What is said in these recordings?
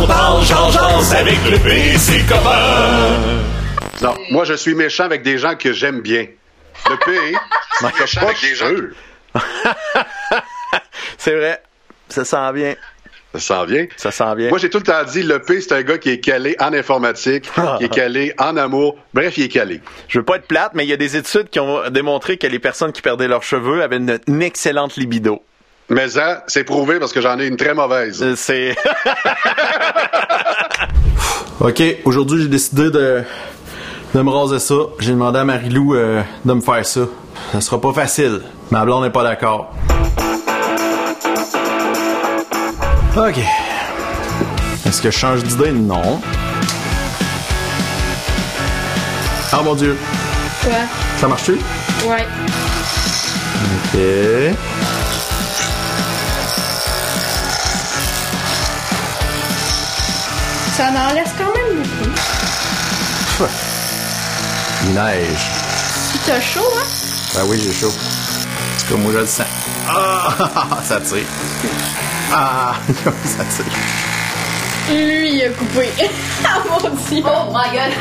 On parle, j'en avec le copain. Non, moi, je suis méchant avec des gens que j'aime bien. Le P, je suis avec des gens. C'est vrai. Ça sent bien. Ça s'en vient. Ça sent bien. Moi, j'ai tout le temps dit, le P, c'est un gars qui est calé en informatique, qui est calé en amour. Bref, il est calé. Je veux pas être plate, mais il y a des études qui ont démontré que les personnes qui perdaient leurs cheveux avaient une, une excellente libido. Mais ça, c'est prouvé parce que j'en ai une très mauvaise. Euh, C'est. ok, aujourd'hui j'ai décidé de, de me raser ça. J'ai demandé à Marilou euh, de me faire ça. Ça sera pas facile. Ma blonde n'est pas d'accord. Ok. Est-ce que je change d'idée? Non. Ah mon dieu. Quoi? Ça marche-tu? Ouais. Ok. Ça en laisse quand même beaucoup. Il neige. Si t'as chaud, hein? Ben oui, j'ai chaud. C'est comme moi je le sens. Ah, ça tire. Ah, ça tire. Lui, il a coupé. ah mon dieu! Oh my god!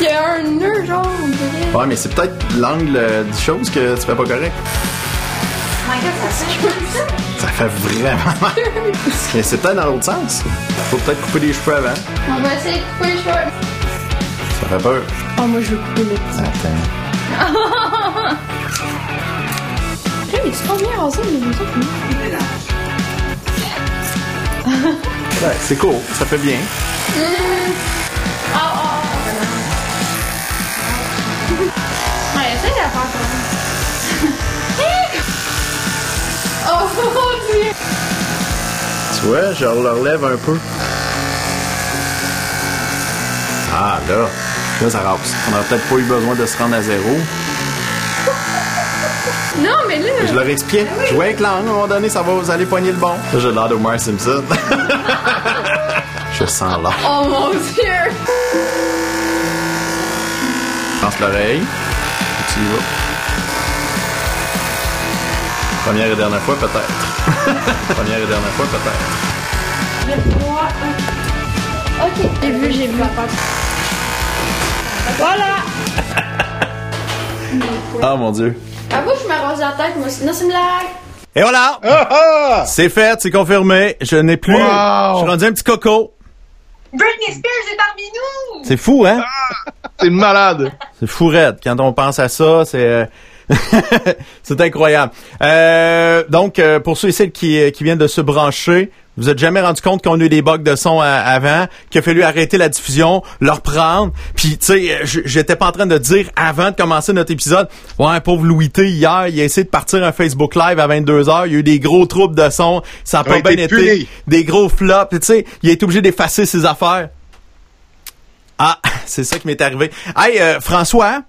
Il y a un nœud, genre, on dirait. Ouais, mais c'est peut-être l'angle euh, du chose que tu fais pas correct. Oh my god, ça fait ça? Ça fait vraiment mal. Mais c'est peut-être dans l'autre sens. Faut peut-être couper les cheveux avant. On va essayer de couper les cheveux. Ça fait peur. Oh, moi, je veux couper les petits. Attends. Hey, mais c'est pas bien rasé, mais les autres, non? Ouais, c'est cool. Ça fait bien. Ah, ah, ah. Ouais, essaye de la faire Tu vois, je le relève un peu. Ah, là. Là, ça rase. On aurait peut-être pas eu besoin de se rendre à zéro. Non, mais là, Je leur expliquais. Jouer avec l'angle, à un moment donné, ça va, vous allez poigner le bon. Là, j'ai l'air d'Homer Simpson. je sens là. oh mon dieu! Pense l'oreille. Tu y vas. Première et dernière fois, peut-être. Première et dernière fois, peut-être. Ok, j'ai vu, j'ai vu. Voilà! Ah, mon Dieu. Avoue, je me rase la tête, moi. Sinon, c'est une blague. Et voilà! Ah, C'est fait, c'est confirmé. Je n'ai plus. Wow! Je suis rendu un petit coco. Britney Spears est parmi nous! C'est fou, hein? C'est malade. C'est fou raide. Quand on pense à ça, c'est... euh, c'est incroyable. Euh, donc, euh, pour ceux et celles qui, qui viennent de se brancher, vous êtes jamais rendu compte qu'on a eu des bugs de son à- avant, qu'il a fallu arrêter la diffusion, le reprendre. Puis, tu sais, j'étais pas en train de dire avant de commencer notre épisode, ouais, pauvre Louis T, hier, il a essayé de partir un Facebook Live à 22h, il y a eu des gros troubles de son, ça a pas bien été, puni. des gros flops, tu sais, il a été obligé d'effacer ses affaires. Ah, c'est ça qui m'est arrivé. Hey, euh, François,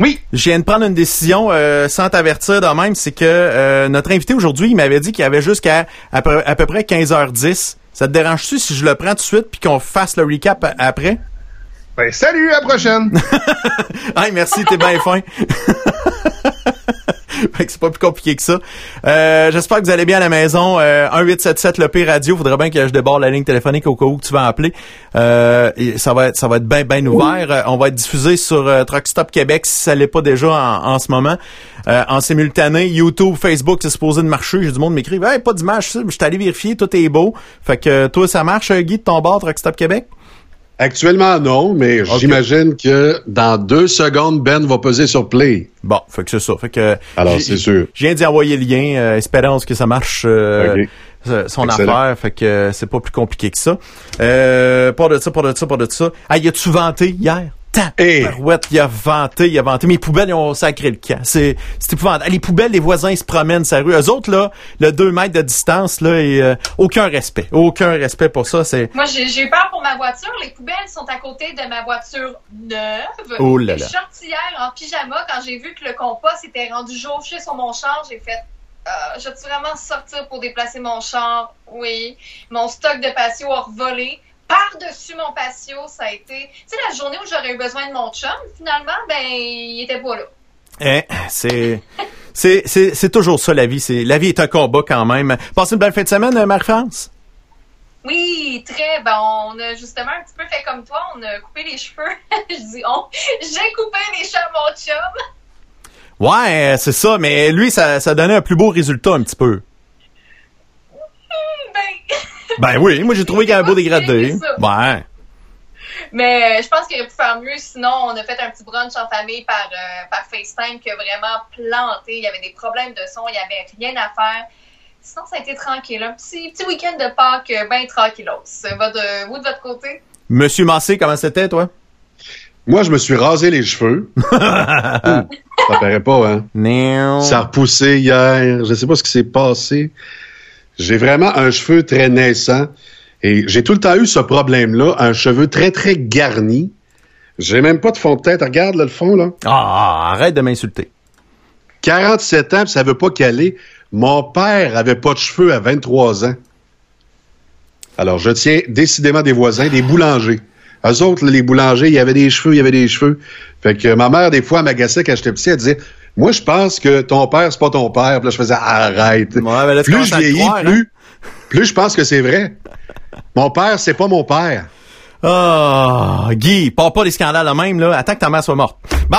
Oui. je viens de prendre une décision euh, sans t'avertir de même, c'est que euh, notre invité aujourd'hui, il m'avait dit qu'il y avait jusqu'à à peu, à peu près 15h10. Ça te dérange-tu si je le prends tout de suite puis qu'on fasse le recap après? Ben, salut, à la prochaine. Hey, merci, t'es bien fin. Fait que c'est pas plus compliqué que ça. Euh, J'espère que vous allez bien à la maison. Euh, 1877 le P radio. Faudrait bien que je déborde la ligne téléphonique au cas où tu vas appeler. Euh, ça va être ça va être bien bien ouvert. Euh, on va être diffusé sur euh, Truck Stop Québec si ça l'est pas déjà en, en ce moment. Euh, en simultané, YouTube, Facebook, c'est supposé de marcher. J'ai du monde m'écrire, hey, pas d'image, je suis allé vérifier, tout est beau. Fait que toi, ça marche, Guy, de ton bord, Truck Stop Québec? Actuellement, non, mais j'imagine que dans deux secondes, Ben va peser sur play. Bon, fait que c'est ça. Fait que Alors, c'est sûr. Je viens d'y envoyer le lien, euh, espérance que ça marche euh, euh, son Excellent. affaire, fait que c'est pas plus compliqué que ça. Euh, pas de ça, pas de ça, pas de ça. Ah, y a-tu vanté hier? Hey! Barouette, il a vanté, il a vanté. Mes poubelles, ils ont sacré le camp. C'est, c'est épouvantable. Les poubelles, les voisins, ils se promènent sa rue. Eux autres, là, le 2 mètres de distance, là, et, euh, aucun respect. Aucun respect pour ça. C'est, Moi, j'ai j'ai eu peur pour ma voiture. Les poubelles sont à côté de ma voiture neuve. Oh là là. Je suis sortie hier en pyjama quand j'ai vu que le compost était rendu jauché sur mon char. J'ai fait, euh, je vais vraiment sortir pour déplacer mon char? Oui. Mon stock de patio a revolé. Par-dessus mon patio, ça a été... Tu sais, la journée où j'aurais eu besoin de mon chum, finalement, ben, il était pas là. hein, c'est, C'est, c'est, c'est toujours ça, la vie. C'est, la vie est un combat quand même. Passez une belle fin de semaine, euh, Marie-France? Oui, très. Ben, on a justement un petit peu fait comme toi. On a coupé les cheveux. Je dis on. J'ai coupé les cheveux à mon chum. Ouais, c'est ça, mais lui, ça, ça donnait un plus beau résultat un petit peu. Hmm, Ben. Ben oui, moi j'ai trouvé qu'il y avait un beau dégradé. Ouais. Mais je pense qu'il aurait pu faire mieux. Sinon, on a fait un petit brunch en famille par, euh, par FaceTime qui a vraiment planté. Il y avait des problèmes de son, il n'y avait rien à faire. Sinon, ça a été tranquille. Un petit, petit week-end de Pâques, euh, ben tranquillos. Va de, vous, de votre côté? Monsieur Massé, comment c'était, toi? Moi, je me suis rasé les cheveux. Ouh, ça paraît pas, hein? Non. Ça a repoussé hier. Je sais pas ce qui s'est passé. J'ai vraiment un cheveu très naissant. Et j'ai tout le temps eu ce problème-là, un cheveu très, très garni. J'ai même pas de fond de tête. Regarde, là, le fond, là. Ah, arrête de m'insulter. 47 ans, puis ça veut pas caler. Mon père avait pas de cheveux à 23 ans. Alors, je tiens décidément des voisins, des boulangers. Eux autres, les boulangers, il y avait des cheveux, il y avait des cheveux. Fait que ma mère, des fois, m'agaçait quand j'étais petit, elle disait, moi, je pense que ton père, c'est pas ton père. Puis là, je faisais, arrête. Ouais, mais là, tu plus je vieillis, croire, hein? plus, plus je pense que c'est vrai. Mon père, c'est pas mon père. Ah, Guy, pars pas des scandales là même, là. Attends que ta mère soit morte. Bon.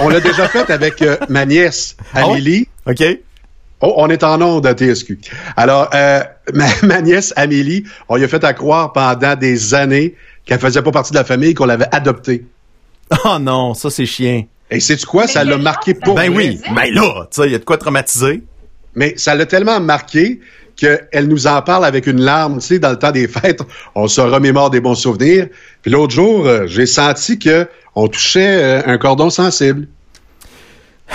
On l'a déjà fait avec euh, ma nièce, Ah? Amélie. OK. Oh, on est en onde à TSQ. Alors, euh, ma, ma nièce Amélie, on lui a fait à croire pendant des années qu'elle faisait pas partie de la famille, qu'on l'avait adoptée. Oh non, ça c'est chien. Et sais-tu quoi? Mais Ça l'a marqué pour Ben oui, ben là, tu sais, il y a de quoi traumatiser. Mais ça l'a tellement marqué qu'elle nous en parle avec une larme. Tu sais, dans le temps des fêtes, on se remémore des bons souvenirs. Puis l'autre jour, euh, j'ai senti que on touchait euh, un cordon sensible.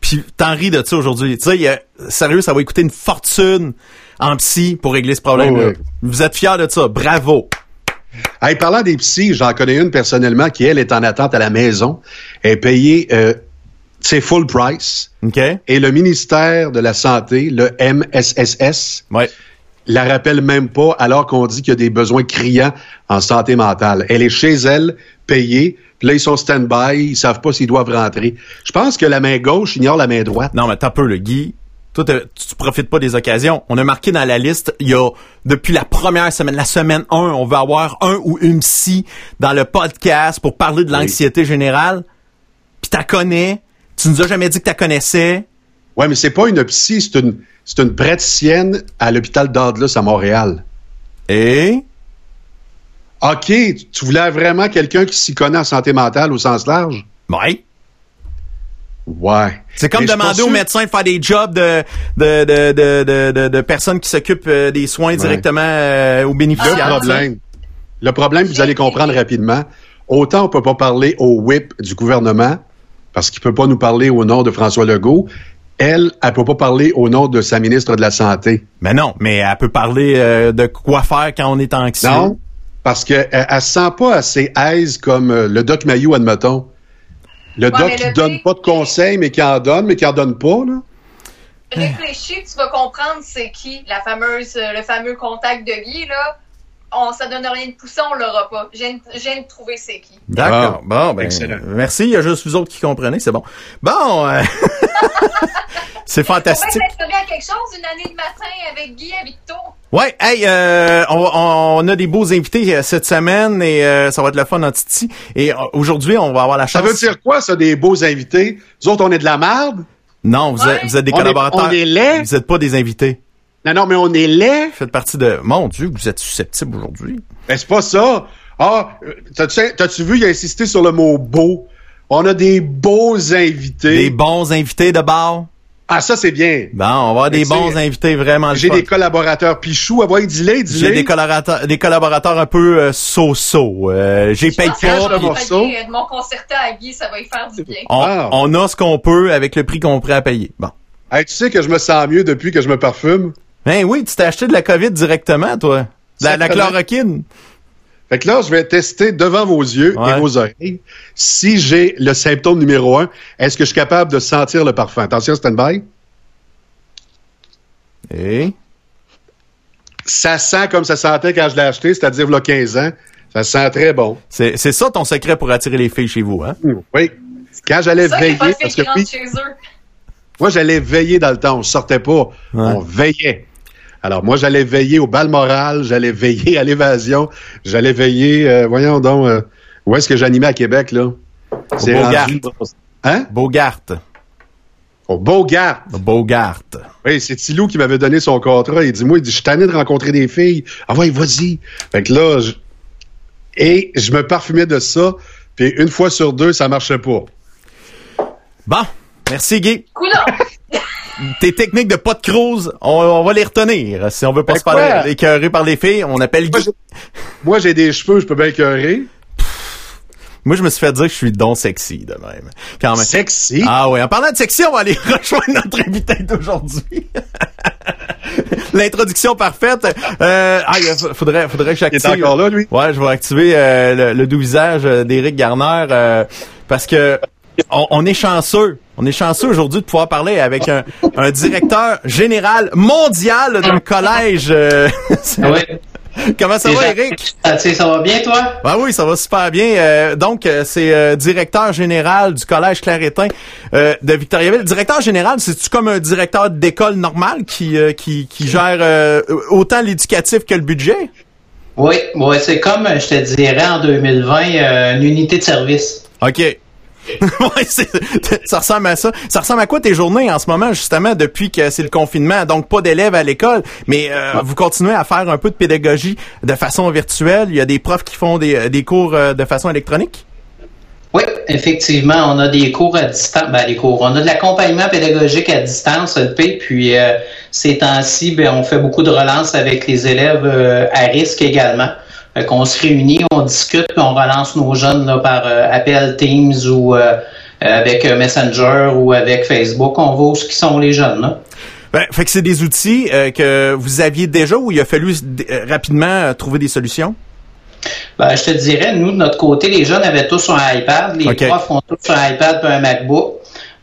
Puis t'en ris de ça aujourd'hui. Tu sais, sérieux, ça va coûter une fortune en psy pour régler ce problème-là. Oh, ouais. Vous êtes fiers de ça, bravo. Hey, parlant des psys, j'en connais une personnellement qui, elle, est en attente à la maison. Elle est payée, euh, c'est full price. OK? Et le ministère de la Santé, le MSSS, Ouais. la rappelle même pas alors qu'on dit qu'il y a des besoins criants en santé mentale. Elle est chez elle, payée, puis là, ils sont stand-by, ils savent pas s'ils doivent rentrer. Je pense que la main gauche ignore la main droite. Non, mais t'as peu, le Guy. Toi, tu, tu profites pas des occasions. On a marqué dans la liste, il y a, depuis la première semaine, la semaine 1, on veut avoir un ou une psy dans le podcast pour parler de l'anxiété générale. Puis t'as connais. Tu nous as jamais dit que t'as connaissais. Ouais, mais c'est pas une psy, c'est une, c'est une praticienne à l'hôpital d'Adlus à Montréal. Et? OK, tu- voulais vraiment quelqu'un qui s'y connaît en santé mentale au sens large? Ouais. Ouais. C'est comme demander aux médecins de faire des jobs de, de, de, de, de, personnes qui s'occupent euh, des soins directement euh, aux Le bénéficiaires. problème, le problème, vous allez comprendre rapidement, autant on peut pas parler au whip du gouvernement, parce qu'il peut pas nous parler au nom de François Legault, elle, elle peut pas parler au nom de sa ministre de la Santé. Mais non, mais elle peut parler euh, de quoi faire quand on est anxieux. Non, parce qu'elle elle se sent pas assez aise comme le doc Mayou, admettons. Le Ouais, doc qui le donne pas de conseils, mais qui en donne, mais qui en donne pas, là. Réfléchis, tu vas comprendre c'est qui, la fameuse, le fameux contact de Guy, là. On, ça donne rien de poussé, on l'aura pas. Viens de- trouver c'est qui. D'accord. Bon, ben, Excellent. merci. Il y a juste vous autres qui comprenez, c'est bon. Bon, euh, c'est On va fantastique. à quelque chose, une année de matin avec Guy à Victo. Ouais, hey, euh, on, on a des beaux invités euh, cette semaine et euh, ça va être le fun en Titi. Et aujourd'hui, on va avoir la Ça chance. veut dire quoi, ça, des beaux invités? Nous autres, on est de la merde? Non, vous, êtes, vous êtes des On est- collaborateurs. on est laids? Vous êtes pas des invités. Non, non, mais on est laid. Vous faites partie de. Mon Dieu, vous êtes susceptible aujourd'hui. Ben, c'est pas ça. Ah, euh, t'as-tu, vu, il a insisté sur le mot beau. On a des beaux invités. Des bons invités de bar. Ah, ça, c'est bien. Bon, on va avoir des Mais bons invités vraiment J'ai des collaborateurs pichou. Ah, ouais, dis-les, dis-les. J'ai des collaborateurs, des collaborateurs un peu euh, so-so. Euh, j'ai je pas. mon concerto à Guy, ça va y faire du bien. On, Ah. on a ce qu'on peut avec le prix qu'on est prêt à payer. Bon. Hey, tu sais que je me sens mieux depuis que je me parfume. Ben oui, tu t'es acheté de la COVID directement, toi. La, la chloroquine. Fait que là, je vais tester devant vos yeux Ouais. et vos oreilles si j'ai le symptôme numéro un. Est-ce que je suis capable de sentir le parfum? Attention, stand-by. Et? Ça sent comme ça sentait quand je l'ai acheté, c'est-à-dire il y a 15 ans. Ça sent très bon. c'est c'est ça ton secret pour attirer les filles chez vous, hein? Oui. Quand j'allais veiller, parce que chez eux. Moi, j'allais veiller dans le temps. On sortait pas. On veillait. Alors, moi, j'allais veiller au bal moral, j'allais veiller à l'évasion, j'allais veiller, euh, voyons donc, euh, où est-ce que j'animais à Québec, là? C'est Bogart. Hein? Bogart. Au Bogart. Bogart. Oui, c'est Tilou qui m'avait donné son contrat. Il dit, moi, il dit, je suis tanné de rencontrer des filles. Ah ouais, vas-y. Fait que là, je... et je me parfumais de ça, puis une fois sur deux, ça marchait pas. Bon, merci Guy. Coudon! Tes techniques de pot de cruise, on, on, va les retenir. Si on veut pas Ben se faire écœurer par les filles, on appelle Guy. Moi, j'ai des cheveux, je peux bien écœurer. Moi, je me suis fait dire que je suis don sexy de même. Quand même. Sexy? Ah oui. En parlant de sexy, on va aller rejoindre notre invité d'aujourd'hui. L'introduction parfaite. Euh, ah, il faudrait, faudrait que j'active. Il est encore là, lui? Ouais, je vais activer euh, le, le, doux visage d'Éric Garner euh, parce que on, on, est chanceux. On est chanceux aujourd'hui de pouvoir parler avec un, un directeur général mondial d'un collège. Euh, oui. Comment ça va, Eric? Ça, ça va bien, toi? Ben oui, ça va super bien. Euh, donc, euh, c'est euh, directeur général du Collège Claretin euh, de Victoriaville. Directeur général, c'est-tu comme un directeur d'école normal qui, qui, qui, gère autant l'éducatif que le budget? Oui, ouais, c'est comme, je te dirais, en 2020, une unité de service. OK. ouais, ça ressemble à ça. Ça ressemble à quoi tes journées en ce moment, justement, depuis que c'est le confinement? Donc, pas d'élèves à l'école, mais euh, vous continuez à faire un peu de pédagogie de façon virtuelle. Il y a des profs qui font des, des cours de façon électronique? Oui, effectivement, on a des cours à distance. Ben, les cours. On a de l'accompagnement pédagogique à distance, LP, puis euh, ces temps-ci, ben, on fait beaucoup de relances avec les élèves euh, à risque également qu'on se réunit, on discute, puis on relance nos jeunes là, par euh, appel Teams ou euh, avec Messenger ou avec Facebook. On voit où ce qui sont les jeunes. Là. Ben, fait que c'est des outils euh, que vous aviez déjà ou il a fallu rapidement trouver des solutions? Ben, je te dirais, nous, de notre côté, les jeunes avaient tous un iPad. Les okay. profs ont tous un iPad et un MacBook.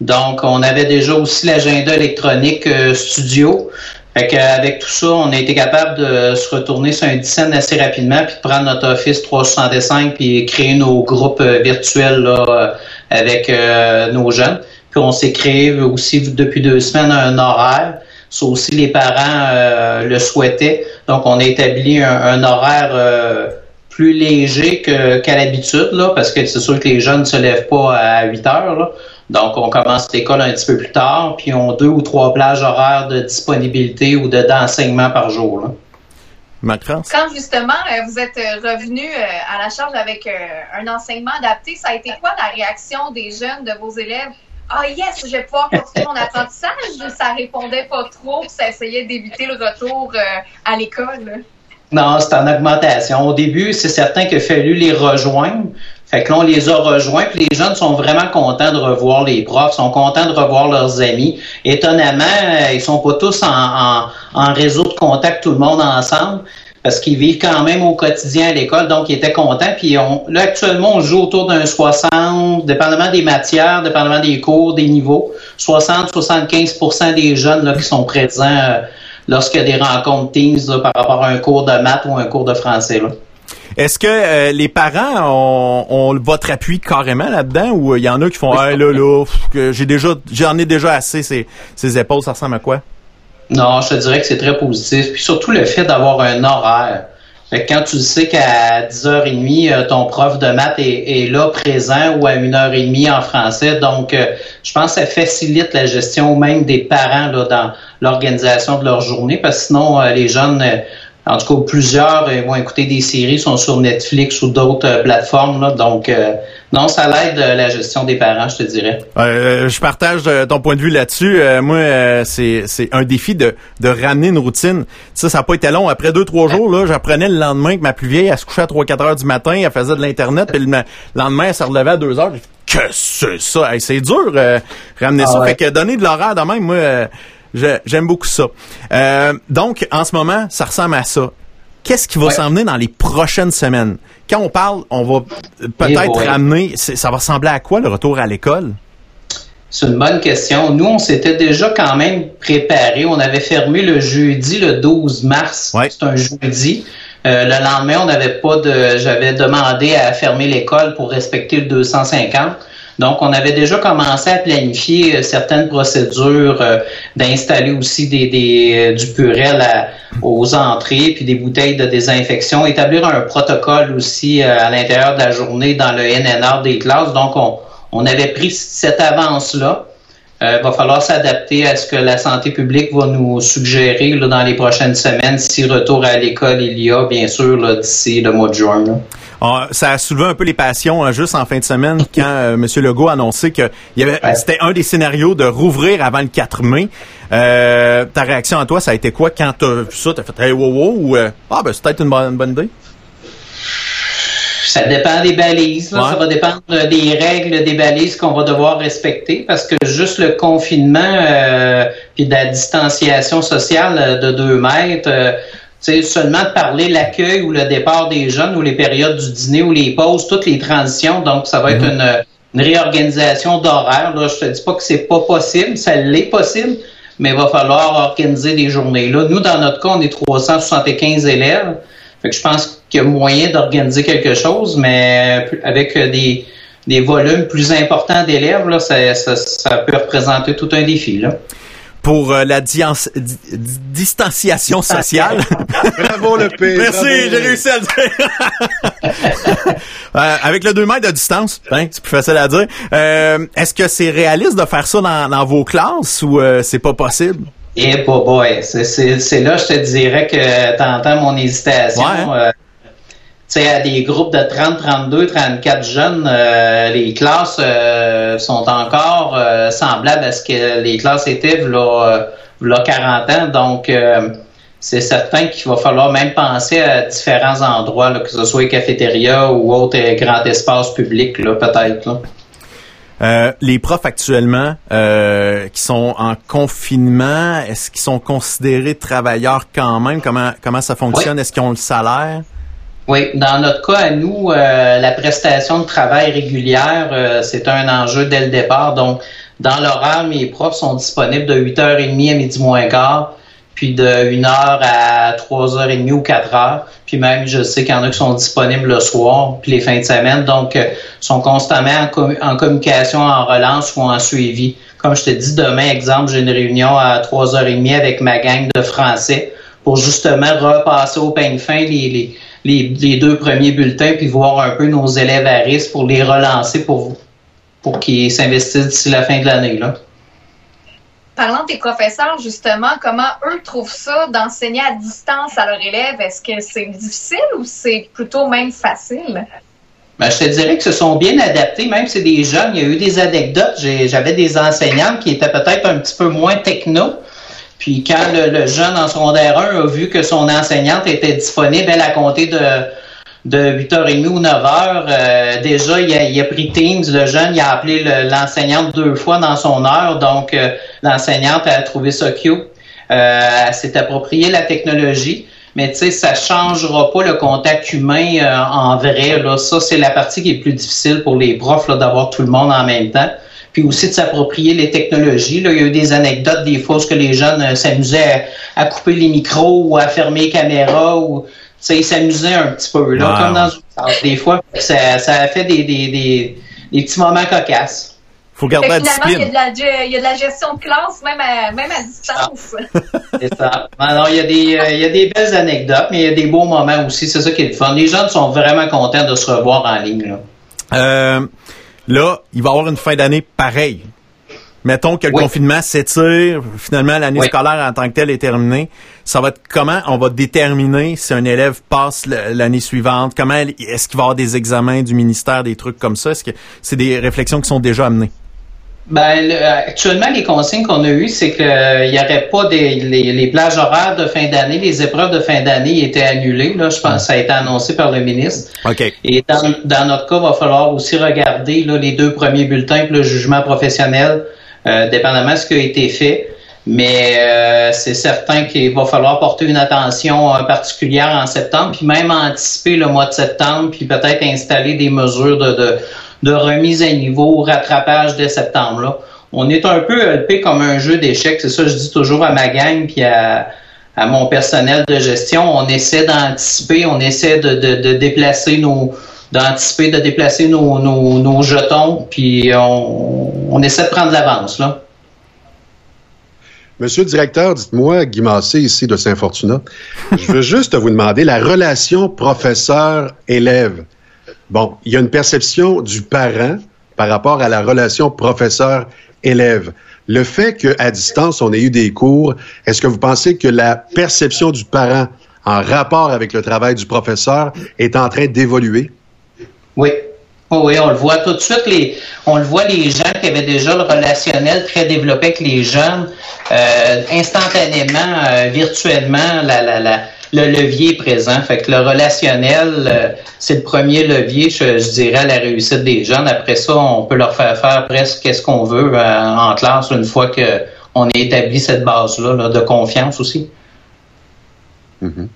Donc, on avait déjà aussi l'agenda électronique studio. Fait qu'avec tout ça, on a été capable de se retourner sur un dizaine assez rapidement, puis de prendre notre Office 365 puis créer nos groupes virtuels là, avec euh, nos jeunes. Puis on s'est créé aussi depuis deux semaines un horaire. Ça aussi, les parents euh, le souhaitaient. Donc, on a établi un, un horaire euh, plus léger qu'à l'habitude, là, parce que c'est sûr que les jeunes ne se lèvent pas à 8 heures. Là. Donc, on commence l'école un petit peu plus tard, puis on deux ou trois plages horaires de disponibilité ou d'enseignement par jour. Là. Quand justement vous êtes revenu à la charge avec un enseignement adapté, ça a été quoi la réaction des jeunes, de vos élèves? Ah yes, je vais pouvoir continuer mon apprentissage. Ça répondait pas trop, ça essayait d'éviter le retour à l'école. Non, c'est en augmentation. Au début, c'est certain qu'il a fallu les rejoindre. Fait que là, on les a rejoints, puis les jeunes sont vraiment contents de revoir les profs, sont contents de revoir leurs amis. Étonnamment, ils sont pas tous en, en, en réseau de contact, tout le monde ensemble, parce qu'ils vivent quand même au quotidien à l'école, donc ils étaient contents. Puis on, là, actuellement, on joue autour d'un 60, dépendamment des matières, dépendamment des cours, des niveaux, 60-75% des jeunes là, qui sont présents euh, lorsqu'il y a des rencontres Teams là, par rapport à un cours de maths ou un cours de français. Là. Est-ce que euh, les parents ont, ont, votre appui carrément là-dedans ou il y en a qui font hey, là là j'ai déjà j'en ai déjà assez ces, ces épaules ça ressemble à quoi? Non, je te dirais que c'est très positif. Puis surtout le fait d'avoir un horaire. Fait que quand tu sais qu'à 10h30 ton prof de maths est, est, là présent ou à 1h30 en français. Donc euh, je pense que ça facilite la gestion même des parents là dans l'organisation de leur journée parce que sinon euh, les jeunes en tout cas, plusieurs euh, vont écouter des séries, sont sur Netflix ou d'autres euh, plateformes. Là, donc, euh, non, ça l'aide la gestion des parents, je te dirais. Euh, je partage ton point de vue là-dessus. moi, c'est c'est un défi de, de ramener une routine. Ça, ça n'a pas été long. Après deux, trois jours, là, j'apprenais le lendemain que ma plus vieille, elle se couchait à 3-4 heures du matin, elle faisait de l'Internet, puis le lendemain, elle se relevait à 2 heures. Que c'est ça? Hey, c'est dur, ramener ah, ça. Ouais. Fait que donner de l'horaire de même, moi... J'aime beaucoup ça. Euh, donc, en ce moment, ça ressemble à ça. Qu'est-ce qui va ouais. s'emmener dans les prochaines semaines? Quand on parle, on va peut-être ouais. ramener, ça va ressembler à quoi le retour à l'école? C'est une bonne question. Nous, on s'était déjà quand même préparé. On avait fermé le jeudi, le 12 mars. Ouais. C'est un jeudi. Euh, le lendemain, on n'avait pas de. J'avais demandé à fermer l'école pour respecter le 250. Donc, on avait déjà commencé à planifier euh, certaines procédures, euh, d'installer aussi des, des, du purel aux entrées, puis des bouteilles de désinfection, établir un protocole aussi à l'intérieur de la journée dans le NNR des classes. Donc, on, on avait pris cette avance-là. Il va falloir s'adapter à ce que la santé publique va nous suggérer là, dans les prochaines semaines si retour à l'école il y a, bien sûr, d'ici le mois de juin. Ah, ça a soulevé un peu les passions hein, juste en fin de semaine quand euh, M. Legault a annoncé que c'était un des scénarios de rouvrir avant le 4 mai. Euh, ta réaction à toi, ça a été quoi? Quand tu as vu ça? T'as fait hey, wow, wow ou euh, ah ben c'est peut-être une bonne, bonne idée? Ça dépend des balises. Ça va dépendre des règles des balises qu'on va devoir respecter parce que juste le confinement euh, puis de la distanciation sociale de deux mètres, euh, seulement de parler l'accueil ou le départ des jeunes ou les périodes du dîner ou les pauses, toutes les transitions. Donc, ça va être mm-hmm. une, réorganisation d'horaire. Je te dis pas que c'est pas possible, ça l'est possible, mais il va falloir organiser des journées. Là, nous, dans notre cas, on est 375 élèves. Fait je pense qu'il y a moyen d'organiser quelque chose, mais avec des, des volumes plus importants d'élèves, là, ça, ça, peut représenter tout un défi. Là pour euh, la distanciation sociale. Bravo le pays. Merci, j'ai réussi à le dire. euh, avec le 2 mètres de distance, hein, c'est plus facile à dire. Euh, Est-ce que c'est réaliste de faire ça dans, dans vos classes ou euh, c'est pas possible? Eh, hey, boy, c'est là je te dirais que t'entends mon hésitation. Ouais sais, à des groupes de 30, 32, 34 jeunes, euh, les classes euh, sont encore euh, semblables à ce que les classes étaient là, là 40 ans. Donc, c'est certain qu'il va falloir même penser à différents endroits, que ce soit les cafétérias ou autres grands espaces publics, là, peut-être. les profs actuellement qui sont en confinement, est-ce qu'ils sont considérés travailleurs quand même? Comment comment ça fonctionne? Est-ce qu'ils ont le salaire? Oui, dans notre cas, à nous, euh, la prestation de travail régulière, euh, c'est un enjeu dès le départ. Donc, dans l'horaire, mes profs sont disponibles de 8h30 à midi moins quart, puis de 1h à 3h30 ou 4h. Puis même, je sais qu'il y en a qui sont disponibles le soir, puis les fins de semaine. Donc, euh, sont constamment en, communication, en relance ou en suivi. Comme je te dis, demain, exemple, j'ai une réunion à 3h30 avec ma gang de Français pour justement repasser au peigne fin les, les les, deux premiers bulletins, puis voir un peu nos élèves à risque pour les relancer pour, pour qu'ils s'investissent d'ici la fin de l'année. Parlant des professeurs, justement, comment eux trouvent ça d'enseigner à distance à leurs élèves? Est-ce que c'est difficile ou c'est plutôt même facile? Ben, je te dirais que ce sont bien adaptés, même si c'est des jeunes. Il y a eu des anecdotes. J'avais des enseignants qui étaient peut-être un petit peu moins techno, puis quand le, jeune en secondaire 1 a vu que son enseignante était disponible, elle a compté de, de 8h30 ou 9h, euh, déjà, il a, pris Teams, le jeune, il a appelé l'enseignante deux fois dans son heure, donc euh, l'enseignante a trouvé ça cute. Euh, elle s'est approprié la technologie, mais tu sais, ça changera pas le contact humain en vrai. Là. Ça, c'est la partie qui est plus difficile pour les profs d'avoir tout le monde en même temps puis aussi de s'approprier les technologies. Là, il y a eu des anecdotes des fois où les jeunes euh, s'amusaient à, couper les micros ou à fermer les caméras ou ils s'amusaient un petit peu là, comme dans une des fois. Ça, ça a fait des, des, des, des petits moments cocasses. Faut garder la discipline. Il y, a de la, il y a de la gestion de classe même à, même à distance. c'est ça. Alors, il y, a des, euh, il y a des belles anecdotes, mais il y a des beaux moments aussi. C'est ça qui est le fun. Les jeunes sont vraiment contents de se revoir en ligne. Là. Euh, Là, il va y avoir une fin d'année pareille. Mettons que le confinement s'étire, finalement l'année scolaire en tant que telle est terminée. Ça va être comment on va déterminer si un élève passe l'année suivante? Comment est-ce qu'il va y avoir des examens du ministère, des trucs comme ça? Est-ce que c'est des réflexions qui sont déjà amenées? Ben, actuellement, les consignes qu'on a eues, c'est qu'il n'y aurait pas des les, plages horaires de fin d'année, les épreuves de fin d'année étaient annulées. Là, je pense que ça a été annoncé par le ministre. Et dans, dans notre cas, il va falloir aussi regarder là, les deux premiers bulletins pour le jugement professionnel, euh, dépendamment de ce qui a été fait. Mais euh, c'est certain qu'il va falloir porter une attention euh, particulière en septembre, puis même anticiper le mois de septembre, puis peut-être installer des mesures de, de de remise à niveau, rattrapage de septembre. Là. On est un peu LP comme un jeu d'échecs, c'est ça que je dis toujours à ma gang puis à, à mon personnel de gestion. On essaie d'anticiper, on essaie de, de, de déplacer nos, d'anticiper, de déplacer nos, jetons, puis on, essaie de prendre l'avance, là. Monsieur le directeur, dites-moi, Guy Massé, ici de Saint-Fortunat, je veux juste vous demander la relation professeur-élève. Bon, il y a une perception du parent par rapport à la relation professeur-élève. Le fait qu'à distance, on ait eu des cours, est-ce que vous pensez que la perception du parent en rapport avec le travail du professeur est en train d'évoluer? Oui, Oh oui, on le voit tout de suite. Les, on le voit, les gens qui avaient déjà le relationnel très développé avec les jeunes, euh, instantanément, euh, virtuellement, la, la, la, le levier est présent. Fait que le relationnel, euh, c'est le premier levier, je, dirais, à la réussite des jeunes. Après ça, on peut leur faire faire presque ce qu'on veut en classe une fois que on a établi cette base-là là, de confiance aussi. Mm-hmm.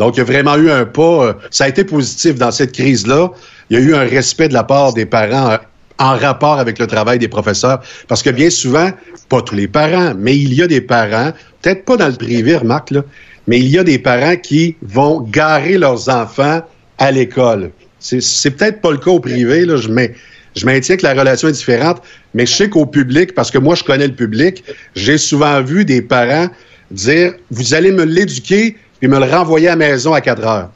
Donc, il y a vraiment eu un pas. Ça a été positif dans cette crise-là il y a eu un respect de la part des parents en rapport avec le travail des professeurs. Parce que bien souvent, pas tous les parents, mais il y a des parents, peut-être pas dans le privé, remarque, mais il y a des parents qui vont garer leurs enfants à l'école. C'est peut-être pas le cas au privé, là, je, je maintiens que la relation est différente, mais je sais qu'au public, parce que moi je connais le public, j'ai souvent vu des parents dire, vous allez me l'éduquer, puis me le renvoyer à la maison à 4 heures.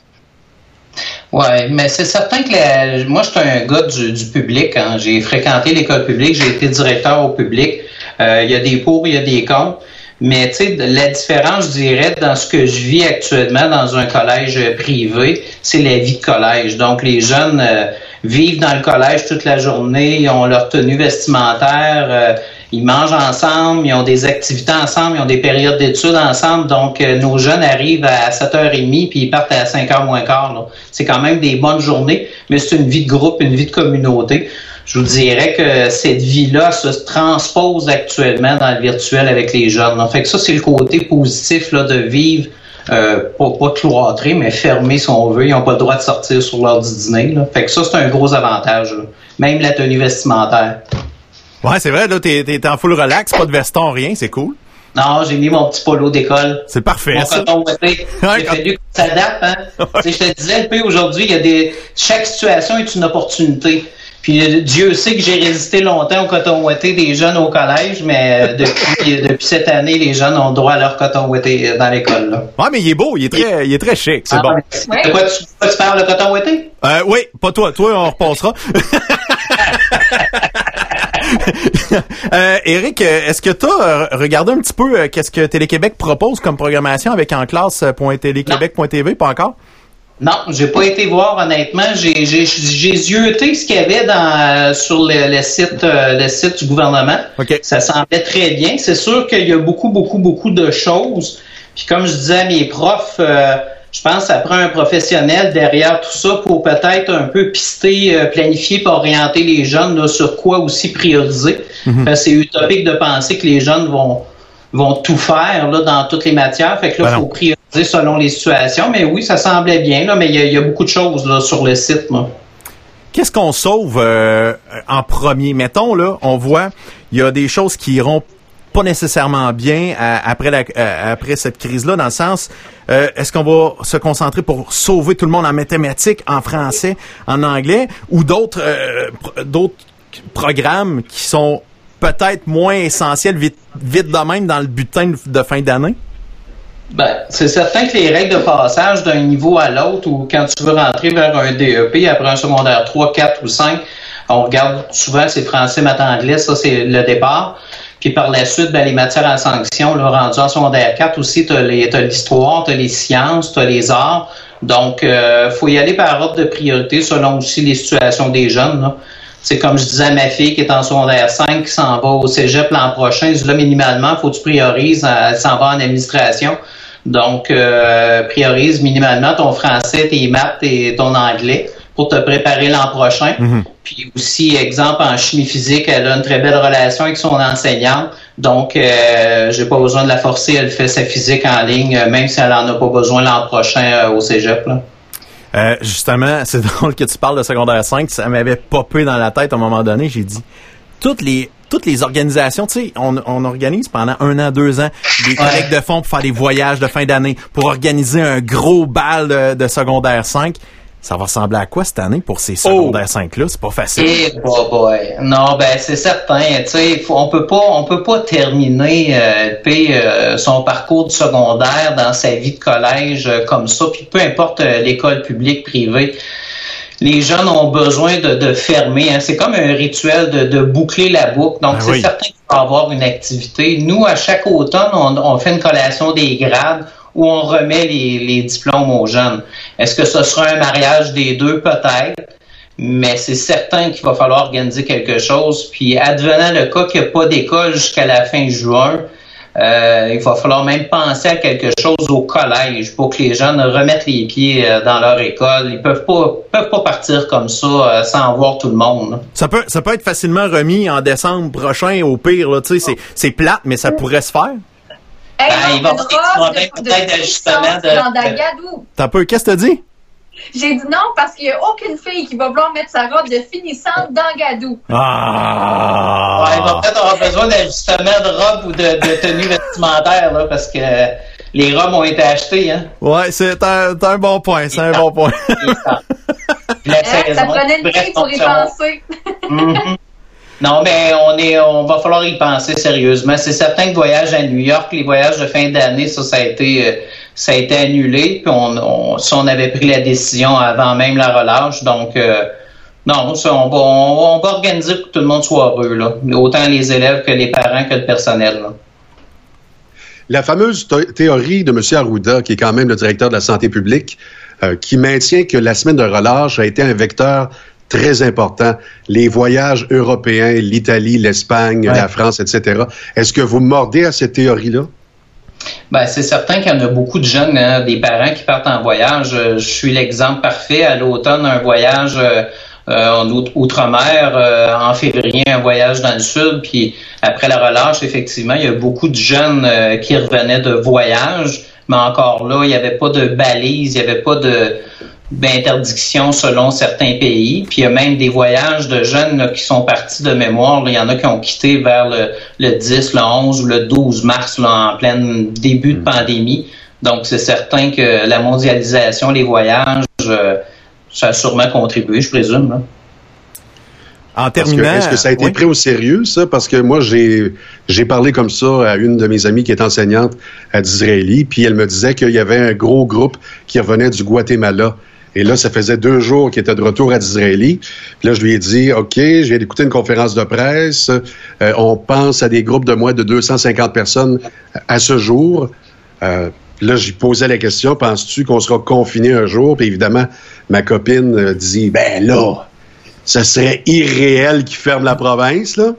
Oui, mais c'est certain que la, moi, je suis un gars du, public. Hein. J'ai fréquenté l'école publique, j'ai été directeur au public. Euh, il y a des pour, il y a des contre. Mais tu sais, la différence, je dirais, dans ce que je vis actuellement dans un collège privé, c'est la vie de collège. Donc, les jeunes euh, vivent dans le collège toute la journée, ils ont leur tenue vestimentaire. Euh, ils mangent ensemble, ils ont des activités ensemble, ils ont des périodes d'études ensemble. Donc, euh, nos jeunes arrivent à 7h30 puis ils partent à 5h moins quart. C'est quand même des bonnes journées, mais c'est une vie de groupe, une vie de communauté. Je vous dirais que cette vie-là se transpose actuellement dans le virtuel avec les jeunes. En fait que ça, c'est le côté positif de vivre euh, pas, pas cloîtré, mais fermé si on veut. Ils n'ont pas le droit de sortir sur l'heure du dîner. Fait que ça, c'est un gros avantage. Même la tenue vestimentaire. Ouais, c'est vrai, là, t'es, t'es en full relax, pas de veston, rien, c'est cool. Non, j'ai mis mon petit polo d'école. C'est parfait. Mon coton ouaté. J'ai fallu que ça s'adapte, hein. je te disais, le aujourd'hui, il y a des. Chaque situation est une opportunité. Puis euh, Dieu sait que j'ai résisté longtemps au coton ouaté des jeunes au collège, mais euh, depuis, depuis cette année, les jeunes ont droit à leur coton ouaté euh, dans l'école. Là. Ouais, mais il est beau, il est très, il est très chic, c'est ah, bon. Ouais. De quoi tu, tu parles le coton ouaté? Euh, oui, pas toi. Toi, on repassera. Euh, Eric, est-ce que tu as regardé un petit peu euh, qu'est-ce que Télé-Québec propose comme programmation avec enclasse.téléquébec.tv? Pas encore? Non, j'ai pas été voir honnêtement. J'ai j'ai zioté ce qu'il y avait dans sur le, le site euh, le site du gouvernement. Okay. Ça semblait très bien. C'est sûr qu'il y a beaucoup beaucoup beaucoup de choses. Puis comme je disais à mes profs, euh, je pense que ça prend un professionnel derrière tout ça pour peut-être un peu pister, euh, planifier, pour orienter les jeunes là, sur quoi aussi prioriser. Mm-hmm. C'est utopique de penser que les jeunes vont vont tout faire là, dans toutes les matières. Fait que là, il faut prioriser selon les situations. Mais oui, ça semblait bien, là, mais il y, y, a beaucoup de choses là, sur le site. Qu'est-ce qu'on sauve euh, en premier? Mettons, là, on voit, il y a des choses qui iront pas nécessairement bien à, après à, après cette crise-là, dans le sens, euh, est-ce qu'on va se concentrer pour sauver tout le monde en mathématiques, en français, en anglais, ou d'autres euh, d'autres programmes qui sont peut-être moins essentiels vite, vite de même dans le butin de fin d'année? Ben, c'est certain que les règles de passage d'un niveau à l'autre, ou quand tu veux rentrer vers un DEP après un secondaire 3, 4 ou 5, on regarde souvent c'est français, maths, anglais, ça c'est le départ. Puis par la suite, ben, les matières en sanction, là, rendu en secondaire 4 aussi, tu as l'histoire, tu as les sciences, tu as les arts. Donc, euh, faut y aller par ordre de priorité selon aussi les situations des jeunes. C'est comme je disais à ma fille qui est en secondaire 5, qui s'en va au cégep l'an prochain. Là, minimalement, faut que tu priorises, elle s'en va en administration. Donc, euh, priorise minimalement ton français, tes maths et ton anglais pour te préparer l'an prochain. Mm-hmm. Puis aussi, exemple, en chimie physique, elle a une très belle relation avec son enseignante. Donc, euh, j'ai pas besoin de la forcer. Elle fait sa physique en ligne, euh, même si elle en a pas besoin l'an prochain euh, au cégep. Là. Euh, justement, c'est drôle que tu parles de secondaire 5. Ça m'avait popé dans la tête à un moment donné. J'ai dit, toutes les toutes les organisations, tu sais, on, on, organise pendant un an, deux ans des collectes de fonds pour faire des voyages de fin d'année, pour organiser un gros bal de, de secondaire 5 Ça va ressembler à quoi cette année pour ces secondaires 5 là C'est pas facile. Eh boy, boy. Non, ben c'est certain. Tu sais, faut- on peut pas, on peut pas terminer euh, puis, euh, son parcours du secondaire dans sa vie de collège euh, comme ça. Puis peu importe euh, l'école publique, privée, les jeunes ont besoin de, de fermer. hein. C'est comme un rituel de, de boucler la boucle. Donc Ben c'est oui. certain qu'il va y avoir une activité. Nous, à chaque automne, on, on fait une collation des grades où on remet les, les diplômes aux jeunes. Est-ce que ce sera un mariage des deux? Peut-être. Mais c'est certain qu'il va falloir organiser quelque chose. Puis, advenant le cas qu'il n'y a pas d'école jusqu'à la fin juin, euh, il va falloir même penser à quelque chose au collège pour que les jeunes remettent les pieds euh, dans leur école. Ils peuvent pas peuvent pas partir comme ça euh, sans voir tout le monde. Ça peut, ça peut être facilement remis en décembre prochain, au pire, là, tu sais, c'est, c'est plate, mais ça pourrait se faire. Hey, Ben, non, il va peut-être d'ajustement puissance de- dans Dagadou. T'as peu, qu'est-ce que t'as dit? J'ai dit non parce qu'il n'y a aucune fille qui va vouloir mettre sa robe de finissante dans Gadou. Ah! Ouais, il va peut-être avoir besoin d'ajustement de robe ou de, de tenue vestimentaire là, parce que les robes ont été achetées. Hein. Ouais, c'est un, c'est un bon point, c'est un bon point. Hein, ça prenait une fille pour y penser. Non, mais on est, on va falloir y penser sérieusement. C'est certain que voyage à New York, les voyages de fin d'année, ça, a été, euh, ça a été annulé. Puis on, on, ça, on avait pris la décision avant même la relâche. Donc, euh, non, ça, on va, on, va organiser pour que tout le monde soit heureux là. Autant les élèves que les parents que le personnel. La fameuse thé- théorie de M. Arruda, qui est quand même le directeur de la santé publique, euh, qui maintient que la semaine de relâche a été un vecteur très important. Les voyages européens, l'Italie, l'Espagne, Ouais. la France, etc. Est-ce que vous mordez à cette théorie-là? Ben, c'est certain qu'il y en a beaucoup de jeunes, hein, des parents qui partent en voyage. Euh, Je suis l'exemple parfait. À l'automne, un voyage euh, en out- outre-mer. euh, en février, un voyage dans le sud. Puis après la relâche, effectivement, il y a beaucoup de jeunes euh, qui revenaient de voyage. Mais encore là, il n'y avait pas de balise, il n'y avait pas de d'interdiction selon certains pays. Puis il y a même des voyages de jeunes là, qui sont partis de mémoire. là. Il y en a qui ont quitté vers le, le 10, le 11 ou le 12 mars, là, en plein début de pandémie. Donc c'est certain que la mondialisation, les voyages, euh, ça a sûrement contribué, je présume. là. En terminant. Est-ce que ça a été oui. pris au sérieux, ça? Parce que moi, j'ai j'ai parlé comme ça à une de mes amies qui est enseignante à Disraeli, puis elle me disait qu'il y avait un gros groupe qui revenait du Guatemala. Et là, ça faisait deux jours qu'il était de retour à Disraeli. Puis là, je lui ai dit, OK, je viens d'écouter une conférence de presse. Euh, on pense à des groupes de moins de 250 personnes à ce jour. Euh, là, j'y posais la question, penses-tu qu'on sera confiné un jour? Puis évidemment, ma copine euh, dit, ben là, ce serait irréel qu'ils ferment la province, là.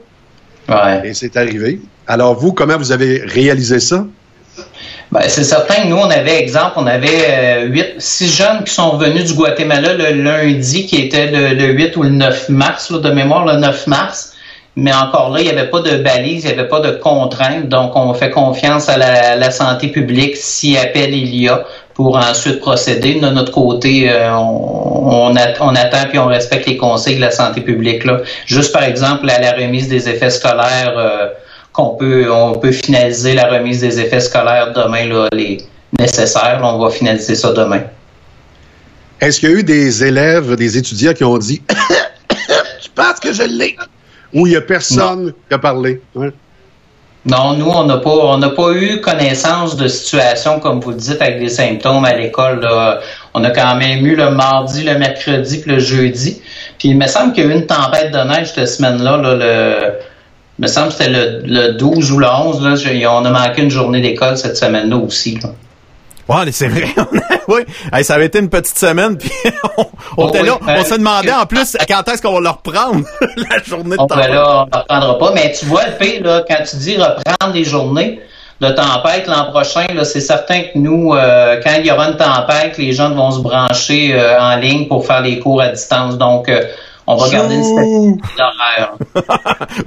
Ouais. Et c'est arrivé. Alors, vous, comment vous avez réalisé ça? Ben, c'est certain que nous, on avait, exemple, on avait euh, huit, six jeunes qui sont venus du Guatemala le lundi, qui était le, le 8 ou le 9 mars, là, de mémoire, le 9 mars. Mais encore là, il n'y avait pas de balise, il n'y avait pas de contraintes. Donc, on fait confiance à la, la santé publique si appel il y a pour ensuite procéder. De notre côté, euh, on, on attend puis on respecte les conseils de la santé publique. Là. Juste par exemple, à la remise des effets scolaires, euh, qu'on peut, on peut finaliser la remise des effets scolaires demain, là, les nécessaires. Là, on va finaliser ça demain. Est-ce qu'il y a eu des élèves, des étudiants qui ont dit Je pense que je l'ai? Ou il n'y a personne qui a parlé? Hein? Non, nous, on n'a pas, on n'a pas eu connaissance de situation, comme vous le dites, avec des symptômes à l'école. là. On a quand même eu le mardi, le mercredi, puis le jeudi. Puis il me semble qu'il y a eu une tempête de neige cette semaine-là. Là, le, il me semble que c'était le, le 12 ou le 11. Là, Je- on a manqué une journée d'école cette semaine-là aussi. là. Ouais, c'est vrai. oui. Hey, ça avait été une petite semaine, puis on, on Oh était oui, là. ben, on se demandait en plus quand est-ce qu'on va leur reprendre la journée de temps. ben là, on ne reprendra pas. Mais tu vois, le pire, là, quand tu dis reprendre les journées de tempête l'an prochain, c'est certain que nous, euh, quand il y aura une tempête, les jeunes vont se brancher euh, en ligne pour faire les cours à distance. Donc, euh, on va garder une statistique d'horaire.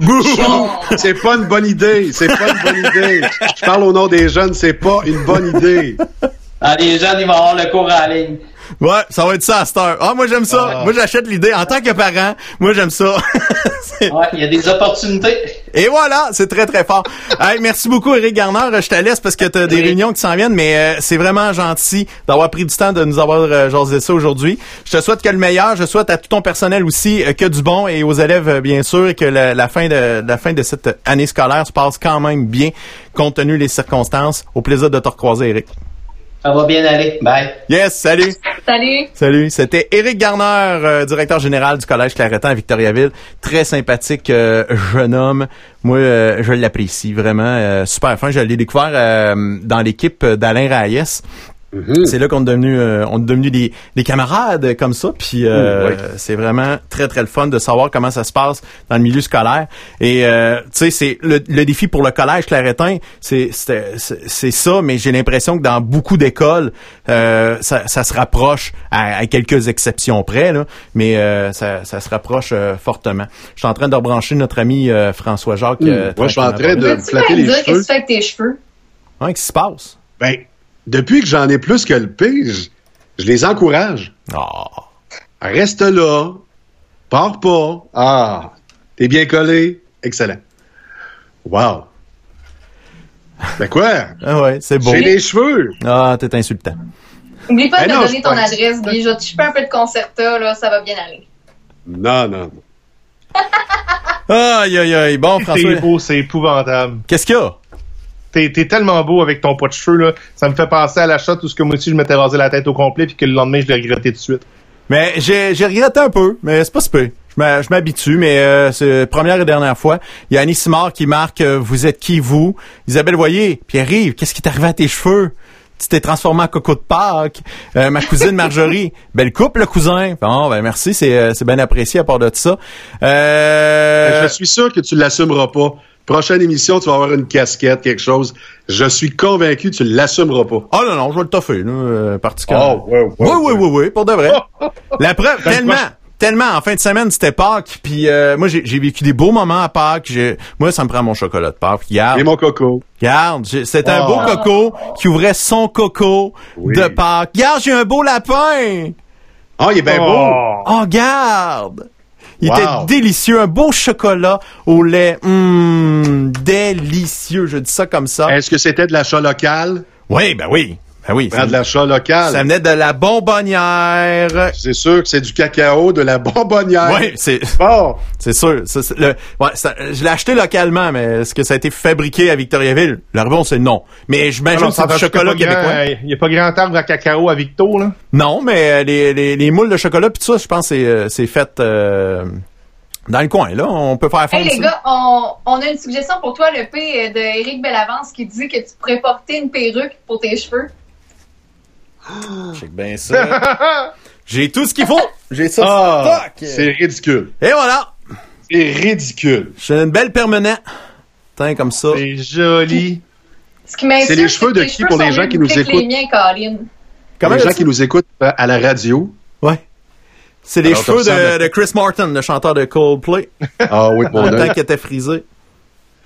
Bouh! C'est pas une bonne idée. C'est pas une bonne idée. Je parle au nom des jeunes, c'est pas une bonne idée. Ah, les jeunes, ils vont avoir le cours en ligne. Ouais, ça va être ça à cette heure. Ah, moi, j'aime ça. Ah. Moi, j'achète l'idée. En tant que parent, moi, j'aime ça. Ouais, il y a des opportunités. Et voilà, c'est très, très fort. Hey, merci beaucoup, Eric Garner. Je te laisse parce que tu as des Oui. réunions qui s'en viennent, mais euh, c'est vraiment gentil d'avoir pris du temps de nous avoir euh, jasé ça aujourd'hui. Je te souhaite que le meilleur. Je souhaite à tout ton personnel aussi euh, que du bon et aux élèves, euh, bien sûr, et que la, la fin de la fin de cette année scolaire se passe quand même bien, compte tenu des circonstances. Au plaisir de te recroiser, Eric. Ça va bien aller. Bye. Yes, salut. Salut! Salut, c'était Éric Garner, euh, directeur général du Collège Claretin à Victoriaville. Très sympathique euh, jeune homme. Moi, euh, je l'apprécie vraiment. euh, super fin. Je l'ai découvert euh, dans l'équipe d'Alain Raïs. C'est là qu'on est devenu, euh, on est devenu des, des camarades comme ça. Puis euh, ouais. c'est vraiment très très le fun de savoir comment ça se passe dans le milieu scolaire. Et euh, tu sais, c'est le, le défi pour le collège Claretin, c'est c'est c'est ça. Mais j'ai l'impression que dans beaucoup d'écoles, euh, ça, ça se rapproche à, à quelques exceptions près, là, mais euh, ça, ça se rapproche euh, fortement. Je suis en train de rebrancher notre ami euh, François Jacques. euh, Moi, je suis en train de flatter les dire qu'est-ce que cheveux? tu fais avec tes cheveux? Ouais, qu'est-ce qui se passe? Ben, depuis que j'en ai plus que le pige, je les encourage. Ah. Reste là. Pars pas. Ah, t'es bien collé. Excellent. Wow. Ben quoi? Ah ouais, c'est beau. J'ai les cheveux. Ah, t'es insultant. Oublie pas Ben de non, me donner ton pense- adresse, Guy. Je vais te un peu de concerta, là, ça va bien aller. Non, non. Aïe, aïe, aïe. Bon, François, beau, c'est épouvantable. qu'est-ce qu'il y a? T'es tellement beau avec ton pot de cheveux, là. Ça me fait penser à l'achat tout ce que moi aussi je m'étais rasé la tête au complet puis que le lendemain je l'ai regretté tout de suite. Mais j'ai regretté un peu, mais c'est pas si peu. Je m'habitue, mais euh, c'est la première et dernière fois. Il y a Annie Simard qui marque euh, Vous êtes qui, vous? Isabelle Voyer, Pierre-Yves, qu'est-ce qui t'est arrivé à tes cheveux? Tu t'es transformé en coco de Pâques. Euh, ma cousine Marjorie, belle coupe, le cousin. Bon, ben merci, c'est euh, c'est bien apprécié à part de ça. Euh, Je suis sûr que tu l'assumeras pas. Prochaine émission, tu vas avoir une casquette, quelque chose. Je suis convaincu que tu l'assumeras pas. Oh non, non, je vais le toffer, là, euh, particulièrement. Oh, ouais, ouais, oui, oui, oui, oui, pour de vrai. La preuve, tellement, tellement, en fin de semaine, c'était Pâques, puis euh, moi, j'ai vécu des beaux moments à Pâques. Moi, ça me prend mon chocolat de Pâques. Regarde, Et mon coco. regarde, j'ai- c'était un Oh. beau coco qui ouvrait son coco Oui. de Pâques. Regarde, j'ai un beau lapin. Ah, il est bien beau. Oh. Oh, regarde. Il Wow. était délicieux, un beau chocolat au lait. Hum, délicieux, je dis ça comme ça. Est-ce que c'était de l'achat local? Oui, ben oui, ben oui. Prends de l'achat local. Ça venait de la bonbonnière. C'est sûr que c'est du cacao, de la bonbonnière. Oui, c'est Bon. c'est sûr. Le, ouais, ça- je l'ai acheté localement, mais est-ce que ça a été fabriqué à Victoriaville? La réponse c'est non. Mais j'imagine que c'est du chocolat québécois. Il n'y a pas grand arbre à cacao à Victo, là? Non, mais euh, les, les, les moules de chocolat puis tout ça, je pense que c'est euh, c'est fait euh, dans le coin là. On peut faire Hey, les ça. gars, on, on a une suggestion pour toi, le P euh, de Éric Bellavance, qui dit que tu pourrais porter une perruque pour tes cheveux. Check bien ça. J'ai tout ce qu'il faut. J'ai ça. Ah, c'est ridicule. Et voilà. C'est ridicule. J'ai une belle permanente. Tiens, comme ça. C'est joli. Ce qui C'est les cheveux de qui cheveux pour les gens qui nous écoutent? les miens, Colin. Comment les gens qui nous écoutent euh, à la radio. Ouais. C'est les Alors, cheveux de, de Chris Martin, le chanteur de Coldplay. Ah oui, mon Le temps qu'il était frisé.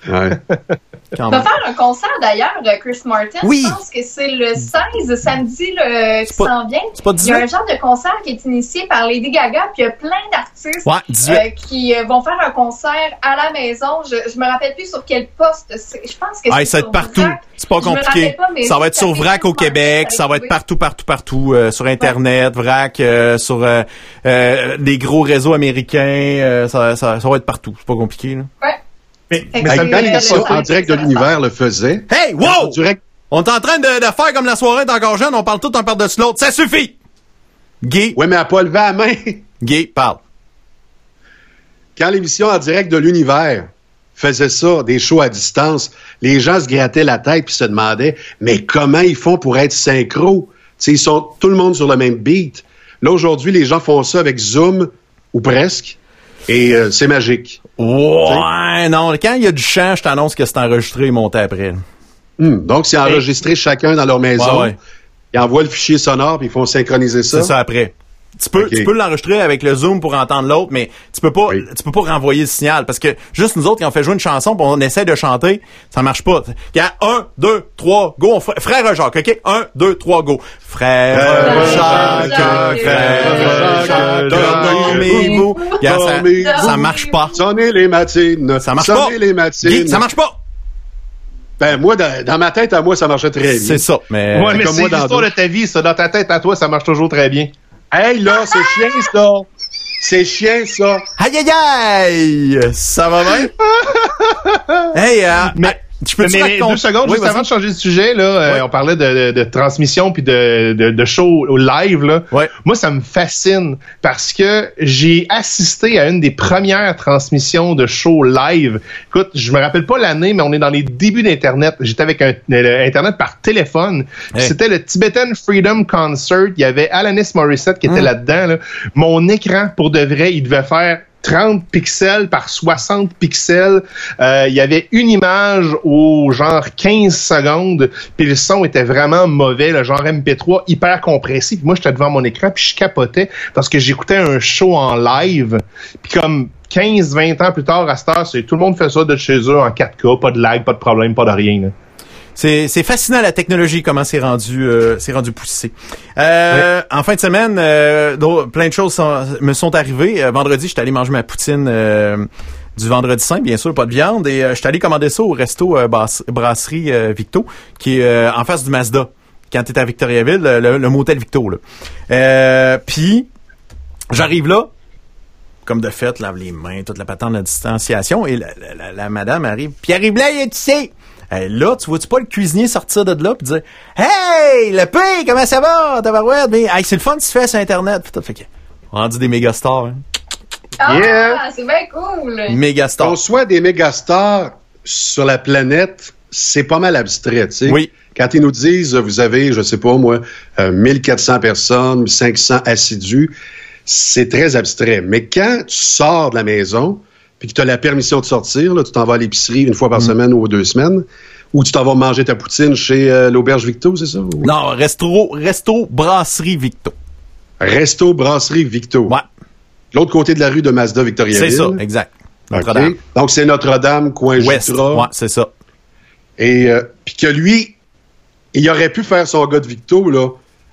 Ouais. On va faire un concert d'ailleurs de Chris Martin. Oui. Je pense que c'est le 16 samedi le, qui s'en vient. c'est pas Il y a 18? un genre de concert qui est initié par Lady Gaga, puis il y a plein d'artistes Ouais, 18. euh, qui euh, vont faire un concert à la maison. Je, je me rappelle plus sur quel poste. Je pense que Ah, c'est ça va être partout. C'est pas Je me compliqué. rappelle pas, mais ça va être sur VRAC au Québec. Ça va être partout, partout, partout. euh, sur Internet, VRAC, euh, sur euh, euh, des gros réseaux américains. euh, ça, ça, ça va être partout. C'est pas compliqué. Là. Ouais. Mais, mais ça Quand me en direct de l'univers le faisait, Hey, wow! direct, On est en train de, de faire comme la soirée est encore jeune. On parle tout un par-dessus l'autre. Ça suffit! Guy, ouais, mais à pas levé la main. Guy, parle. Quand l'émission en direct de l'univers faisait ça, des shows à distance, les gens se grattaient la tête puis se demandaient, mais comment ils font pour être synchro? Tu sais, ils sont tout le monde sur le même beat. Là, aujourd'hui, les gens font ça avec Zoom, ou presque, et euh, c'est magique. Ouais, non. Quand il y a du chant, je t'annonce que c'est enregistré et monté après. Hmm. Donc, c'est enregistré chacun dans leur maison. Ouais, ouais. Ils envoient le fichier sonore puis ils font synchroniser ça. C'est ça après. Tu peux, tu peux l'enregistrer avec le zoom pour entendre l'autre, mais tu peux pas, Oui. tu peux pas renvoyer le signal parce que juste nous autres quand on fait jouer une chanson, pis on essaie de chanter, ça marche pas. Il y a un, deux, trois, go. On fait- frère Jacques, ok, un, deux, trois, go. Frère Frère Jacques, Jacques, frère Jacques, dormez-vous. Ça, Dormez-vous. ça marche pas. Sonnez les matines. Ça marche Sonnez pas. les matines. Guy, ça marche pas. Ben, moi, dans, dans ma tête, à moi, ça marchait très bien. C'est ça, mais. Ouais, mais c'est moi dans l'histoire de ta vie, ça. Dans ta tête, à toi, ça marche toujours très bien. Hey, là, c'est chien, ça. C'est chien, ça. Aïe aïe aïe! Ça va bien? hey, euh, Mais- je peux Mais, deux secondes, juste avant de changer de sujet, là, euh, on parlait de, de, de transmission puis de, de, de show au live. Là. Ouais. Moi, ça me fascine parce que j'ai assisté à une des premières transmissions de show live. Écoute, je me rappelle pas l'année, mais on est dans les débuts d'Internet. J'étais avec un, euh, Internet par téléphone. Hey. C'était le Tibetan Freedom Concert. Il y avait Alanis Morissette qui était Mm. là-dedans. là. Mon écran, pour de vrai, il devait faire 30 pixels par 60 pixels. Euh, il y avait une image au genre 15 secondes, puis le son était vraiment mauvais, le genre MP3 hyper compressé. Moi, j'étais devant mon écran, puis je capotais parce que j'écoutais un show en live. Puis comme 15-20 ans plus tard, à cette heure, tout le monde fait ça de chez eux en 4K, pas de lag, pas de problème, pas de rien. là. C'est, fascinant la technologie comment c'est rendu euh, c'est rendu poussé. Euh, En fin de semaine, euh, plein de choses sont- me sont arrivées. Vendredi, j'étais allé manger ma poutine du vendredi saint, bien sûr, pas de viande, et euh, j'étais allé commander ça au resto brasserie Victo, qui est en face du Mazda. Quand t'es à Victoriaville, le, motel Victo là. Puis j'arrive là, comme de fait, lave les mains, toute la patente de distanciation, et la, la- la- la madame arrive. Pierre-Yves Blais, il est ici! Hey, là, tu vois-tu pas le cuisinier sortir de là pis dire Hey, le P, comment ça va, tabarouette? Mais, hey, c'est le fun que tu fais sur Internet. Tout. Fait que, rendu des méga stars, hein. Ah, Yeah. c'est bien cool. Méga stars. Qu'on soit des mégastars sur la planète, c'est pas mal abstrait, tu sais. Oui. Quand ils nous disent, vous avez, je sais pas moi, euh, 1400 personnes, 500 assidus, c'est très abstrait. Mais quand tu sors de la maison, puis que tu as la permission de sortir, là, tu t'en vas à l'épicerie une fois par semaine ou deux semaines, ou tu t'en vas manger ta poutine chez euh, l'Auberge Victo, c'est ça? Ou- Non, resto, resto, brasserie Victo. Resto, brasserie Victo. Ouais, L'autre côté de la rue de Mazda Victoriaville. c'est ça, exact. Notre-Dame. Donc, c'est Notre-Dame, coin Ouest. Jutra. Ouais, c'est ça. Et euh, puis que lui, il aurait pu faire son gars de Victo, là,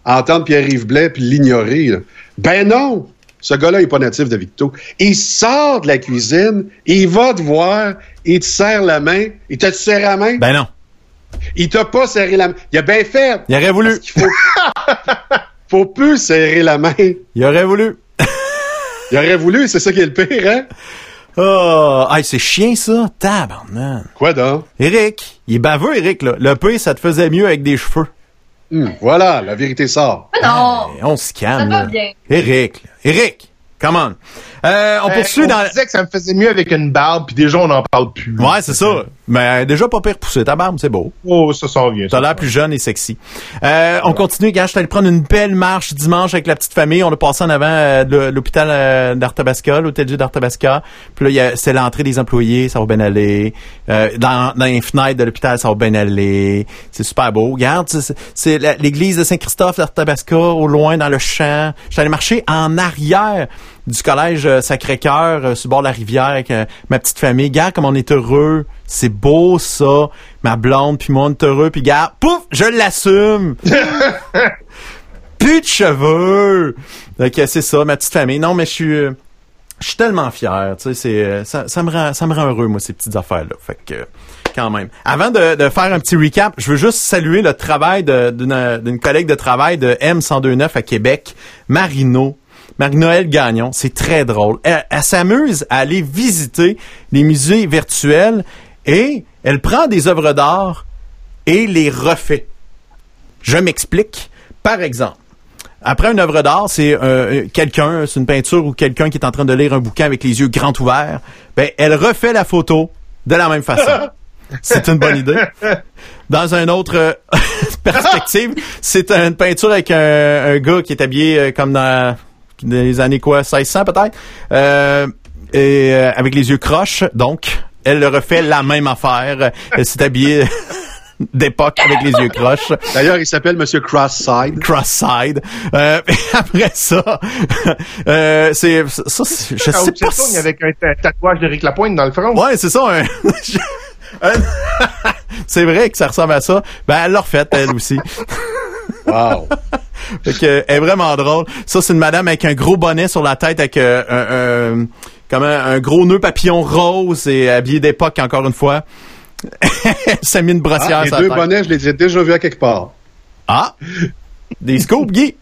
entendre Pierre-Yves Blais puis l'ignorer. Ben non! Ce gars-là n'est pas natif de Victo. Il sort de la cuisine, il va te voir, il te serre la main. Il t'a serré la main? Ben non. Il t'a pas serré la main. Il a bien fait. Il aurait voulu. Qu'il faut, faut plus serrer la main. Il aurait voulu. Il aurait voulu, c'est ça qui est le pire, hein? Oh, hey, c'est chien, ça. Tabarnak. Quoi donc? Eric, il est baveux, Eric, là. Le P, ça te faisait mieux avec des cheveux. Hum, voilà, la vérité sort. Mais non! Eh, on se Ça calme, va là. bien. Eric, là. Eric, come on. Euh, on Euh, poursuit on dans... disait que ça me faisait mieux avec une barbe, puis déjà, on n'en parle plus. Ouais, c'est ça. Mais euh, déjà pas pire poussé. Ta barbe, c'est beau. Oh, ça s'en vient. T'as l'air plus jeune et sexy. Euh, on continue, gars. Je allé prendre une belle marche dimanche avec la petite famille. On a passé en avant euh, de l'hôpital euh, d'Arthabasca, l'hôtel Dieu d'Arthabasca. Puis là, c'est l'entrée des employés, ça va bien aller. Euh, dans, dans les fenêtres de l'hôpital, ça va bien aller. C'est super beau. Regarde, c'est- l'église de Saint-Christophe d'Arthabasca, au loin, dans le champ. Je allé marcher en arrière du collège euh, Sacré-Cœur, euh, sur le bord de la rivière, avec euh, ma petite famille. Regarde comme on est heureux. C'est beau, ça. Ma blonde, puis moi, on est heureux. Puis regarde, pouf, je l'assume. Plus de cheveux. Donc, c'est ça, ma petite famille. Non, mais je suis... Je suis tellement fier, tu sais, c'est ça, ça me rend ça me rend heureux moi ces petites affaires là. Fait que quand même. Avant de, de faire un petit recap, je veux juste saluer le travail d'une collègue de travail de M1029 à Québec, Marino. Marie-Noël Gagnon, c'est très drôle. Elle, elle s'amuse à aller visiter les musées virtuels et elle prend des œuvres d'art et les refait. Je m'explique. Par exemple, après une œuvre d'art, c'est euh, quelqu'un, c'est une peinture ou quelqu'un qui est en train de lire un bouquin avec les yeux grands ouverts. Ben, elle refait la photo de la même façon. C'est une bonne idée. Dans une autre euh, perspective, c'est une peinture avec un, un gars qui est habillé euh, comme dans les années quoi, 1600 peut-être, euh, et euh, avec les yeux croches. Donc, elle le refait la même affaire. Elle s'est habillée d'époque avec les yeux croches. D'ailleurs, il s'appelle Monsieur Cross-Side. Cross-Side. Euh, après ça, euh, c'est ça, c'est- je sais Ah, pas. c'est si- ça, avec un ta- tatouage d'Éric Lapointe dans le front. Ouais, c'est ça. un- c'est vrai que ça ressemble à ça. Ben, elle l'a refait, elle aussi. Wow. Fait que, elle est vraiment drôle. Ça, c'est une madame avec un gros bonnet sur la tête avec euh, un, un- comme un, un gros nœud papillon rose et habillée d'époque, encore une fois. Ça mis une brossière Ah, les sur la deux tête. bonnets, je les ai déjà vus à quelque part. Ah! Des scoops, Guy!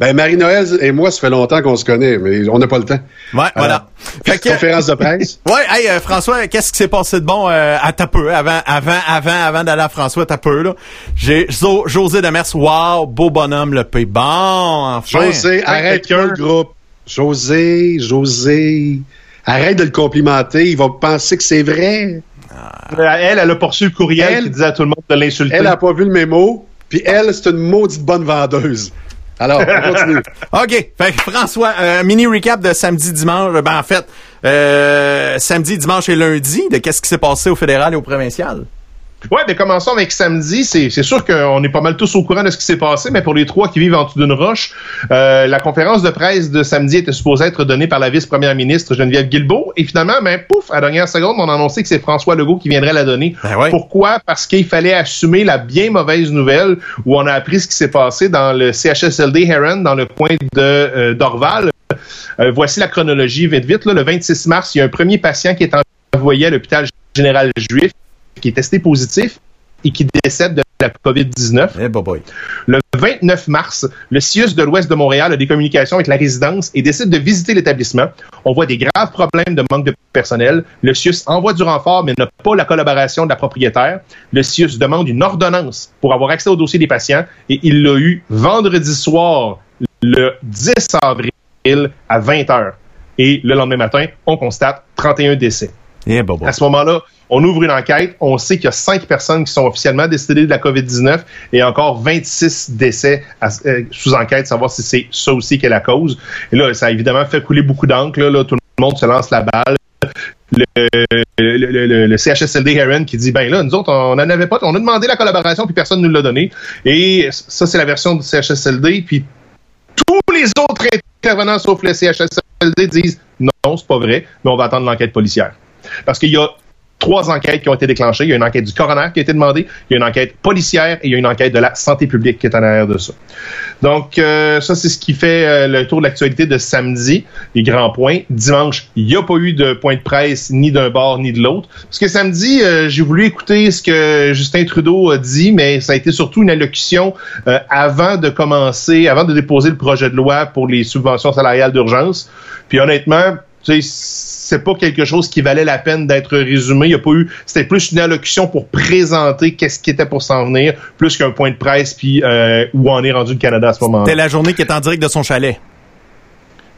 Ben, Marie-Noël et moi, ça fait longtemps qu'on se connaît, mais on n'a pas le temps. Ouais, voilà. Fait que, Conférence de presse. ouais, hey, euh, François, qu'est-ce qui s'est passé de bon euh, à ta peu, avant, avant, avant, avant d'aller à François, ta peu, là? J'ai Jo- José Demers, wow, beau bonhomme, le pays. Bon, enfin. José, arrête le groupe. José, José, arrête de le complimenter. Il va penser que c'est vrai. Euh, Elle, elle a poursu le courriel Elle- qui disait à tout le monde de l'insulter. Elle a pas vu le mémo, puis elle, c'est une maudite bonne vendeuse. Alors, on continue. OK. Fait que François, un mini recap de samedi, dimanche. Ben, en fait, euh, samedi, dimanche et lundi, de qu'est-ce qui s'est passé au fédéral et au provincial? Ouais, mais commençons avec samedi. C'est c'est sûr qu'on est pas mal tous au courant de ce qui s'est passé, mais pour les trois qui vivent en dessous d'une roche, euh, la conférence de presse de samedi était supposée être donnée par la vice-première ministre Geneviève Guilbeault. Et finalement, ben, pouf, à la dernière seconde, on a annoncé que c'est François Legault qui viendrait la donner. Ben ouais. Pourquoi? Parce qu'il fallait assumer la bien mauvaise nouvelle où on a appris ce qui s'est passé dans le CHSLD Heron, dans le coin de euh, d'Orval. Euh, voici la chronologie vite vite. Là, le 26 mars, il y a un premier patient qui est envoyé à l'hôpital général juif qui est testé positif et qui décède de la COVID-19. Eh. Le 29 mars, le CIUS de l'Ouest de Montréal a des communications avec la résidence et décide de visiter l'établissement. On voit des graves problèmes de manque de personnel. Le CIUS envoie du renfort, mais n'a pas la collaboration de la propriétaire. Le CIUS demande une ordonnance pour avoir accès au dossier des patients et il l'a eu vendredi soir, le 10 avril, à 20 heures. Et le lendemain matin, on constate 31 décès. Eh, bah, boy. À ce moment-là, on ouvre une enquête. On sait qu'il y a cinq personnes qui sont officiellement décédées de la COVID-19 et encore 26 décès euh, sous enquête, savoir si c'est ça aussi qui est la cause. Et là, ça a évidemment fait couler beaucoup d'encre. Là, tout le monde se lance la balle. Le, le, le- le- le CHSLD Heron qui dit ben là nous autres on n'en avait pas on a demandé la collaboration puis personne ne nous l'a donné et ça c'est la version du CHSLD puis tous les autres intervenants sauf le CHSLD disent non c'est pas vrai mais on va attendre l'enquête policière parce qu'il y a trois enquêtes qui ont été déclenchées. Il y a une enquête du coroner qui a été demandée, il y a une enquête policière et il y a une enquête de la santé publique qui est en arrière de ça. Donc, euh, ça, c'est ce qui fait euh, le tour de l'actualité de samedi. Les grands points. Dimanche, il n'y a pas eu de point de presse ni d'un bord ni de l'autre. Parce que samedi, euh, j'ai voulu écouter ce que Justin Trudeau a dit, mais ça a été surtout une allocution avant de commencer, avant de déposer le projet de loi pour les subventions salariales d'urgence. Puis honnêtement, tu sais, c'est pas quelque chose qui valait la peine d'être résumé. Il y a pas eu, c'était plus une allocution pour présenter qu'est-ce qui était pour s'en venir, plus qu'un point de presse puis euh, où en est rendu le Canada à ce moment-là. C'était la journée qui est en direct de son chalet.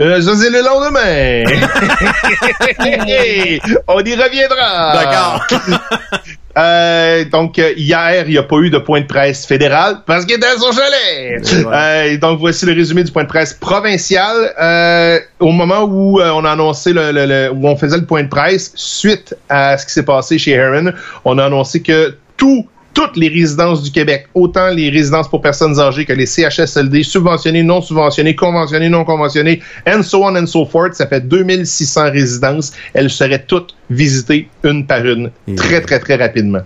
Euh, ça c'est le lendemain. On y reviendra. D'accord. Euh, donc euh, hier, il n'y a pas eu de point de presse fédéral parce qu'il était à son chalet. Euh, donc voici le résumé du point de presse provincial. Euh, au moment où euh, on a annoncé le, le- le- où on faisait le point de presse suite à ce qui s'est passé chez Heron, on a annoncé que tout toutes les résidences du Québec, autant les résidences pour personnes âgées que les CHSLD, subventionnées, non subventionnées, conventionnées, non conventionnées, and so on and so forth, ça fait 2600 résidences. Elles seraient toutes visitées une par une, très, très, très rapidement.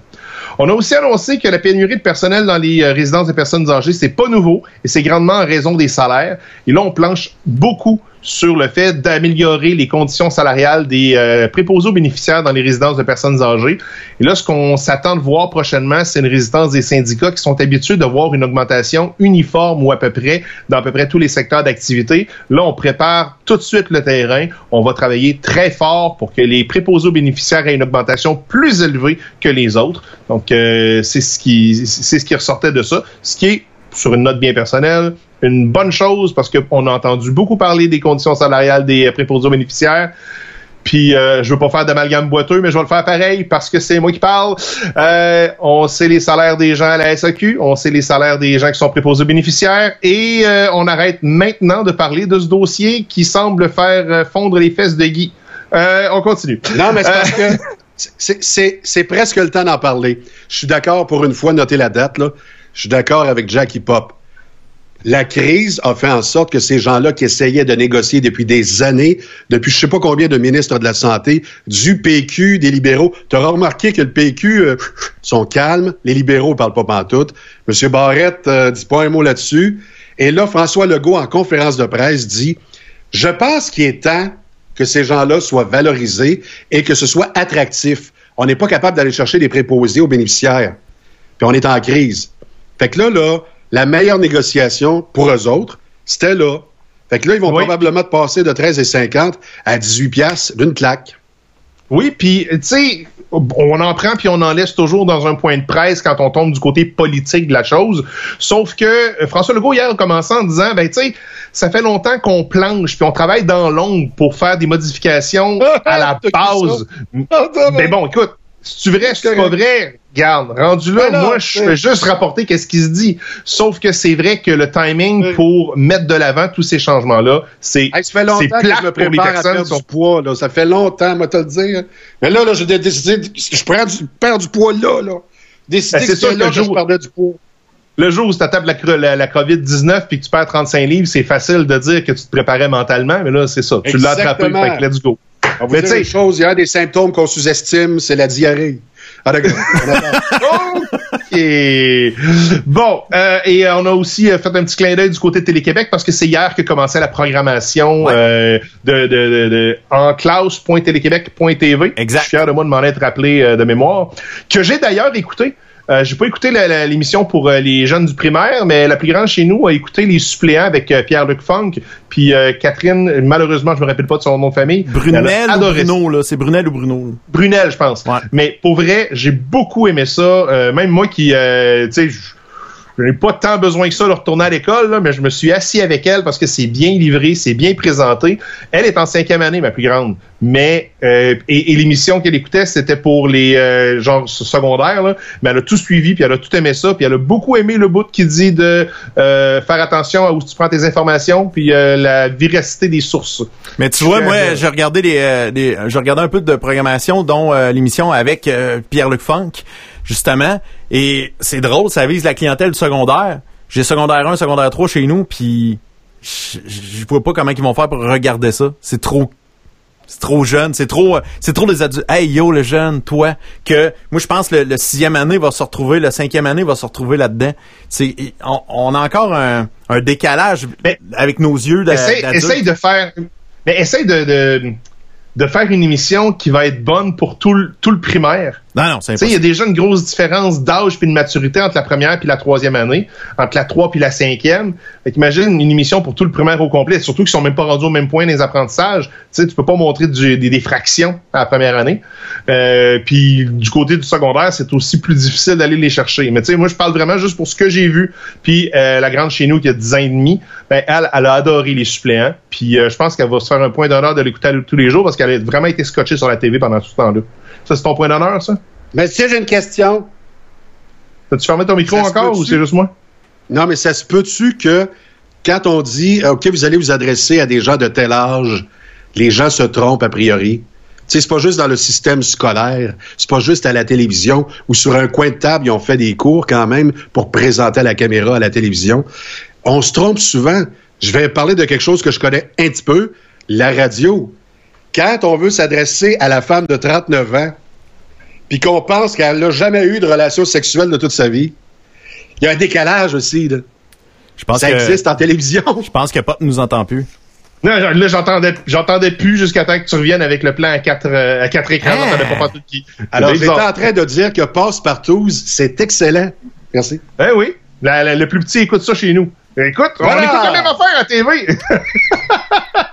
On a aussi annoncé que la pénurie de personnel dans les euh, résidences des personnes âgées, c'est pas nouveau et c'est grandement en raison des salaires. Et là, on planche beaucoup sur le fait d'améliorer les conditions salariales des euh, préposés aux bénéficiaires dans les résidences de personnes âgées. Et là, ce qu'on s'attend de voir prochainement, c'est une résidence des syndicats qui sont habitués de voir une augmentation uniforme ou à peu près dans à peu près tous les secteurs d'activité. Là, on prépare tout de suite le terrain. On va travailler très fort pour que les préposés aux bénéficiaires aient une augmentation plus élevée que les autres. Donc, euh, c'est ce qui c'est ce qui ressortait de ça. Ce qui est sur une note bien personnelle, une bonne chose parce qu'on a entendu beaucoup parler des conditions salariales des euh, préposés aux bénéficiaires. Puis euh, je veux pas faire d'amalgame boiteux, mais je vais le faire pareil parce que c'est moi qui parle. Euh, on sait les salaires des gens à la SAQ, on sait les salaires des gens qui sont préposés aux bénéficiaires, et euh, on arrête maintenant de parler de ce dossier qui semble faire euh, fondre les fesses de Guy. Euh, on continue. Non, mais c'est parce que c'est presque le temps d'en parler. Je suis d'accord pour une fois, noter la date, là. Je suis d'accord avec Jackie Pop. La crise a fait en sorte que ces gens-là qui essayaient de négocier depuis des années, depuis je sais pas combien de ministres de la Santé, du PQ, des libéraux, tu auras remarqué que le PQ euh, sont calmes, les libéraux parlent pas pantoute. M. Barrette euh, dit pas un mot là-dessus. Et là, François Legault, en conférence de presse, dit Je pense qu'il est temps que ces gens-là soient valorisés et que ce soit attractif. On n'est pas capable d'aller chercher des préposés aux bénéficiaires. Puis on est en crise. Fait que là, là, la meilleure négociation pour eux autres, c'était là. Fait que là, ils vont probablement passer de 13,50 à 18 piastres d'une claque. Oui, puis tu sais, on en prend puis on en laisse toujours dans un point de presse quand on tombe du côté politique de la chose. Sauf que euh, François Legault hier a commencé en disant, ben tu sais, ça fait longtemps qu'on planche puis on travaille dans l'ombre pour faire des modifications à la base. Mais bon, écoute, c'est vrai, c'est pas vrai? Garde, rendu là, ben moi, je fais juste rapporter qu'est-ce qui se dit. Sauf que c'est vrai que le timing pour mettre de l'avant tous ces changements-là, c'est hey, ça fait longtemps que je me prépare à perdre du poids. Là. Ça fait longtemps, moi, te le dire. Mais là, là j'ai décidé, je prends du, perds du poids là. là. Décider ben, que c'est là que je perdais du poids. Le jour où tu tapes la, la, COVID-19 puis que tu perds 35 livres, c'est facile de dire que tu te préparais mentalement, mais là, c'est ça. Tu l'as attrapé, fait que let's go. On va dire chose, il y a des symptômes qu'on sous-estime, c'est la diarrhée. Ah, bon, euh, et on a aussi euh, fait un petit clin d'œil du côté de Télé-Québec parce que c'est hier que commençait la programmation euh, de, de, de, en classe.téléquébec.tv. Exact. Je suis fier de moi de m'en être rappelé de mémoire. Que j'ai d'ailleurs écouté. Euh, j'ai pas écouté l'émission pour euh, les jeunes du primaire, mais la plus grande chez nous a écouté les suppléants avec euh, Pierre-Luc Funk, puis Catherine, malheureusement, je me rappelle pas de son nom de famille. Brunel ou Bruno, là. C'est Brunel ou Bruno? Brunel, je pense. Mais pour vrai, j'ai beaucoup aimé ça. même moi qui, tu sais, je n'ai pas tant besoin que ça de retourner à l'école, mais je me suis assis avec elle parce que c'est bien livré, c'est bien présenté. Elle est en cinquième année, ma plus grande. Mais euh, et, l'émission qu'elle écoutait, c'était pour les euh, genre secondaires, là, mais elle a tout suivi, puis elle a tout aimé ça, puis elle a beaucoup aimé le bout qui dit de euh, faire attention à où tu prends tes informations, puis la véracité des sources. Mais tu vois, moi, j'ai regardé les, les j'ai regardé un peu de programmation, dont l'émission avec Pierre-Luc Funk justement. Et c'est drôle, ça vise la clientèle du secondaire. J'ai secondaire 1, secondaire 3 chez nous, puis je vois pas comment ils vont faire pour regarder ça. C'est trop c'est trop jeune, c'est trop c'est trop des adultes. Hey yo le jeune, toi, que moi je pense que le, sixième année va se retrouver, le cinquième année va se retrouver là-dedans. C'est on, a encore un, décalage avec nos yeux. Essaye, de faire mais essaye de, de faire une émission qui va être bonne pour tout le, tout le primaire. Non, non, c'est Il y a déjà une grosse différence d'âge puis de maturité entre la première puis la troisième année, entre la trois puis la cinquième. Fait imagine une émission pour tout le primaire au complet, surtout qu'ils sont même pas rendus au même point des apprentissages. Tu sais, tu peux pas montrer des, des, fractions à la première année. Euh, puis du côté du secondaire, c'est aussi plus difficile d'aller les chercher. Mais tu sais, moi, je parle vraiment juste pour ce que j'ai vu. Puis euh, la grande chez nous qui a 10 ans et demi, ben, elle, elle a adoré les suppléants. Puis euh, je pense qu'elle va se faire un point d'honneur de l'écouter tous les jours parce qu'elle a vraiment été scotchée sur la TV pendant tout ce temps-là. Ça, c'est ton point d'honneur, ça? Mais si j'ai une question. As-tu fermé ton micro encore ou c'est juste moi? Non, mais ça se peut-tu que quand on dit OK, vous allez vous adresser à des gens de tel âge, les gens se trompent a priori? Tu sais, c'est pas juste dans le système scolaire, c'est pas juste à la télévision ou sur un coin de table, ils ont fait des cours quand même pour présenter à la caméra à la télévision. On se trompe souvent. Je vais parler de quelque chose que je connais un petit peu, la radio. Quand on veut s'adresser à la femme de 39 ans, puis qu'on pense qu'elle n'a jamais eu de relation sexuelle de toute sa vie, il y a un décalage aussi. Là. Je pense ça existe en télévision. Je pense que Pop nous entend plus. Non, là, j'entendais, j'entendais plus jusqu'à temps que tu reviennes avec le plan à quatre, euh, à quatre écrans. Pas qui... Alors, j'étais en train de dire que Passe-Partout, c'est excellent. Merci. Eh oui. le plus petit écoute ça chez nous. Écoute, on écoute la même affaire à TV.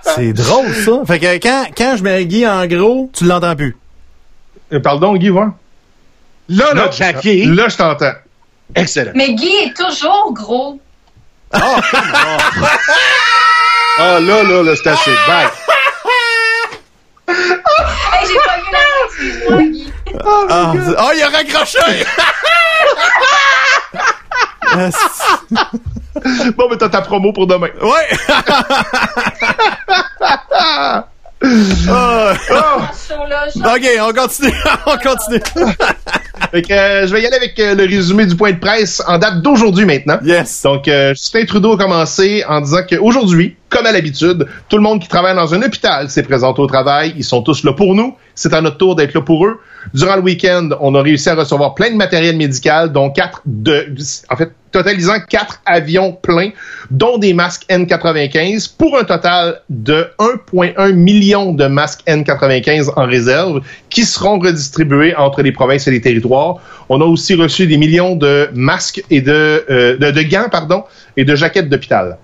c'est drôle, ça. Fait que quand, quand je mets Guy en gros, tu l'entends plus. Euh, pardon, Guy, voir. Là, là, Jackie. Là, je t'entends. Excellent. Mais Guy est toujours gros. Oh, oh là, là, là, c'est assez. Bye. hey, j'ai pas vu la excuse-moi, Guy. Oh, oh, il a raccroché! bon, mais t'as ta promo pour demain. Ouais! oh. oh. OK, on continue. on continue. Fait que, euh, je vais y aller avec euh, le résumé du point de presse en date d'aujourd'hui maintenant. Yes. Donc, euh, Justin Trudeau a commencé en disant qu'aujourd'hui, comme à l'habitude, tout le monde qui travaille dans un hôpital s'est présenté au travail. Ils sont tous là pour nous. C'est à notre tour d'être là pour eux. Durant le week-end, on a réussi à recevoir plein de matériel médical, dont quatre de, en fait, totalisant quatre avions pleins, dont des masques N95, pour un total de 1,1 million de masques N95 en réserve, qui seront redistribués entre les provinces et les territoires. On a aussi reçu des millions de masques et de, euh, de, gants, pardon, et de jaquettes d'hôpital.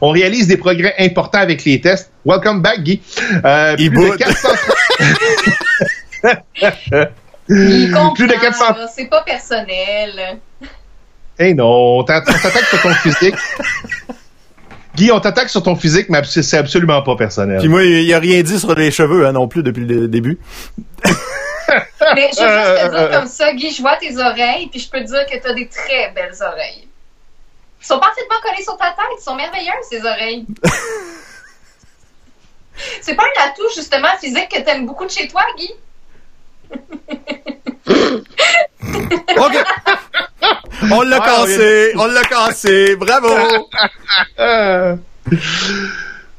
On réalise des progrès importants avec les tests. Welcome back, Guy. Euh, Il plus, de boude. 400... Il comprend, Plus de 400 là, C'est pas personnel. Eh non, on t'a- on t'attaque sur ton physique. Guy, on t'attaque sur ton physique, mais c'est absolument pas personnel. Puis moi, il a rien dit sur les cheveux hein, non plus depuis le début. Mais je veux juste te dire comme ça, Guy, je vois tes oreilles, puis je peux te dire que tu as des très belles oreilles. Ils sont parfaitement collées sur ta tête, ils sont merveilleuses, ces oreilles. C'est pas un atout, justement, physique que t'aimes beaucoup de chez toi, Guy? OK. On l'a Ah, cassé. On l'a cassé. Bravo.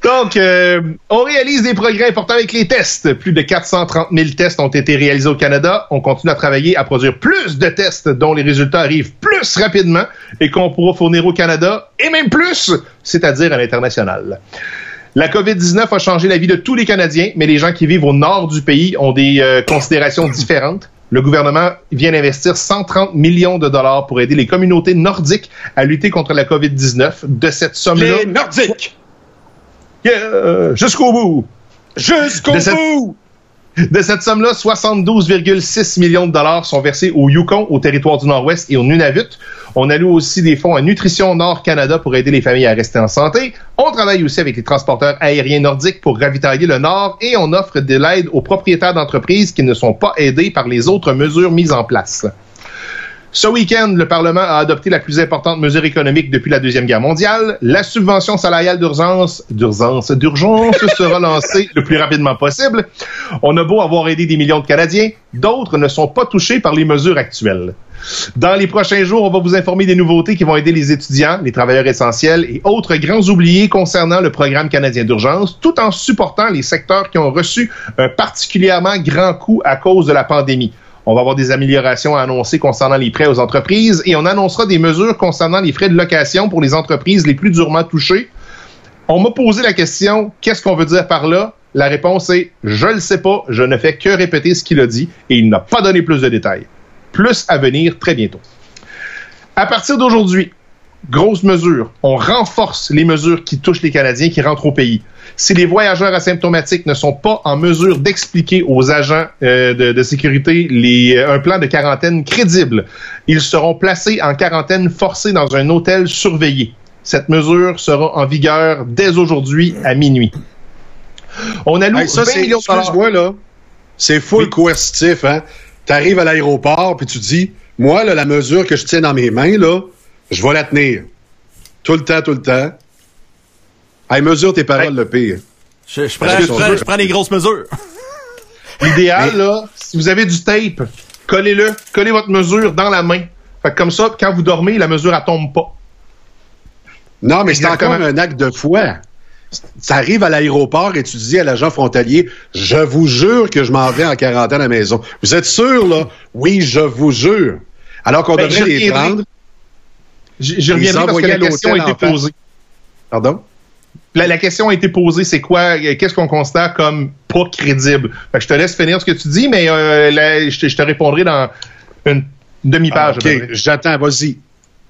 Donc, euh, on réalise des progrès importants avec les tests. Plus de 430 000 tests ont été réalisés au Canada. On continue à travailler à produire plus de tests dont les résultats arrivent plus rapidement et qu'on pourra fournir au Canada et même plus, c'est-à-dire à l'international. La COVID-19 a changé la vie de tous les Canadiens, mais les gens qui vivent au nord du pays ont des euh, considérations différentes. Le gouvernement vient d'investir 130 millions de dollars pour aider les communautés nordiques à lutter contre la COVID-19. De cette somme-là, Les Nordiques! Yeah, jusqu'au bout. Jusqu'au cette- bout! De cette somme-là, 72,6 millions de dollars sont versés au Yukon, au territoire du Nord-Ouest et au Nunavut. On alloue aussi des fonds à Nutrition Nord Canada pour aider les familles à rester en santé. On travaille aussi avec les transporteurs aériens nordiques pour ravitailler le Nord et on offre de l'aide aux propriétaires d'entreprises qui ne sont pas aidés par les autres mesures mises en place. Ce week-end, le Parlement a adopté la plus importante mesure économique depuis la Deuxième Guerre mondiale. La subvention salariale d'urgence, d'urgence, d'urgence sera lancée le plus rapidement possible. On a beau avoir aidé des millions de Canadiens, d'autres ne sont pas touchés par les mesures actuelles. Dans les prochains jours, on va vous informer des nouveautés qui vont aider les étudiants, les travailleurs essentiels et autres grands oubliés concernant le programme canadien d'urgence, tout en supportant les secteurs qui ont reçu un particulièrement grand coup à cause de la pandémie. On va avoir des améliorations à annoncer concernant les prêts aux entreprises et on annoncera des mesures concernant les frais de location pour les entreprises les plus durement touchées. On m'a posé la question, qu'est-ce qu'on veut dire par là? La réponse est, je ne sais pas, je ne fais que répéter ce qu'il a dit et il n'a pas donné plus de détails. Plus à venir très bientôt. À partir d'aujourd'hui, grosse mesure, on renforce les mesures qui touchent les Canadiens qui rentrent au pays. Si les voyageurs asymptomatiques ne sont pas en mesure d'expliquer aux agents euh, de, de sécurité les, un plan de quarantaine crédible, ils seront placés en quarantaine forcée dans un hôtel surveillé. Cette mesure sera en vigueur dès aujourd'hui à minuit. On alloue Hey, ça, 20 c'est, millions de là. C'est full Oui. coercitif, hein. T'arrives à l'aéroport, puis tu dis, moi, là, la mesure que je tiens dans mes mains, là, je vais la tenir. Tout le temps, tout le temps. Hey, mesure tes paroles, Hey. le pire. Je, je prends, je, son prends, jeu- je prends des grosses mesures. L'idéal, là, si vous avez du tape, collez-le, collez votre mesure dans la main. Fait que comme ça, quand vous dormez, la mesure, elle tombe pas. Non, mais c'est encore un acte de foi. Tu arrives à l'aéroport et tu dis à l'agent frontalier, je vous jure que je m'en vais en quarantaine à la maison. Vous êtes sûr, là? Oui, je vous jure. Alors qu'on Ben, devrait les reviendrai. prendre. J'y Les reviendrai parce que la question a été posée. Pardon? La, la question a été posée, c'est quoi, euh, qu'est-ce qu'on considère comme pas crédible? Fait que je te laisse finir ce que tu dis, mais euh, là, je, te, je te répondrai dans une demi-page. Ah, OK, j'attends, vas-y.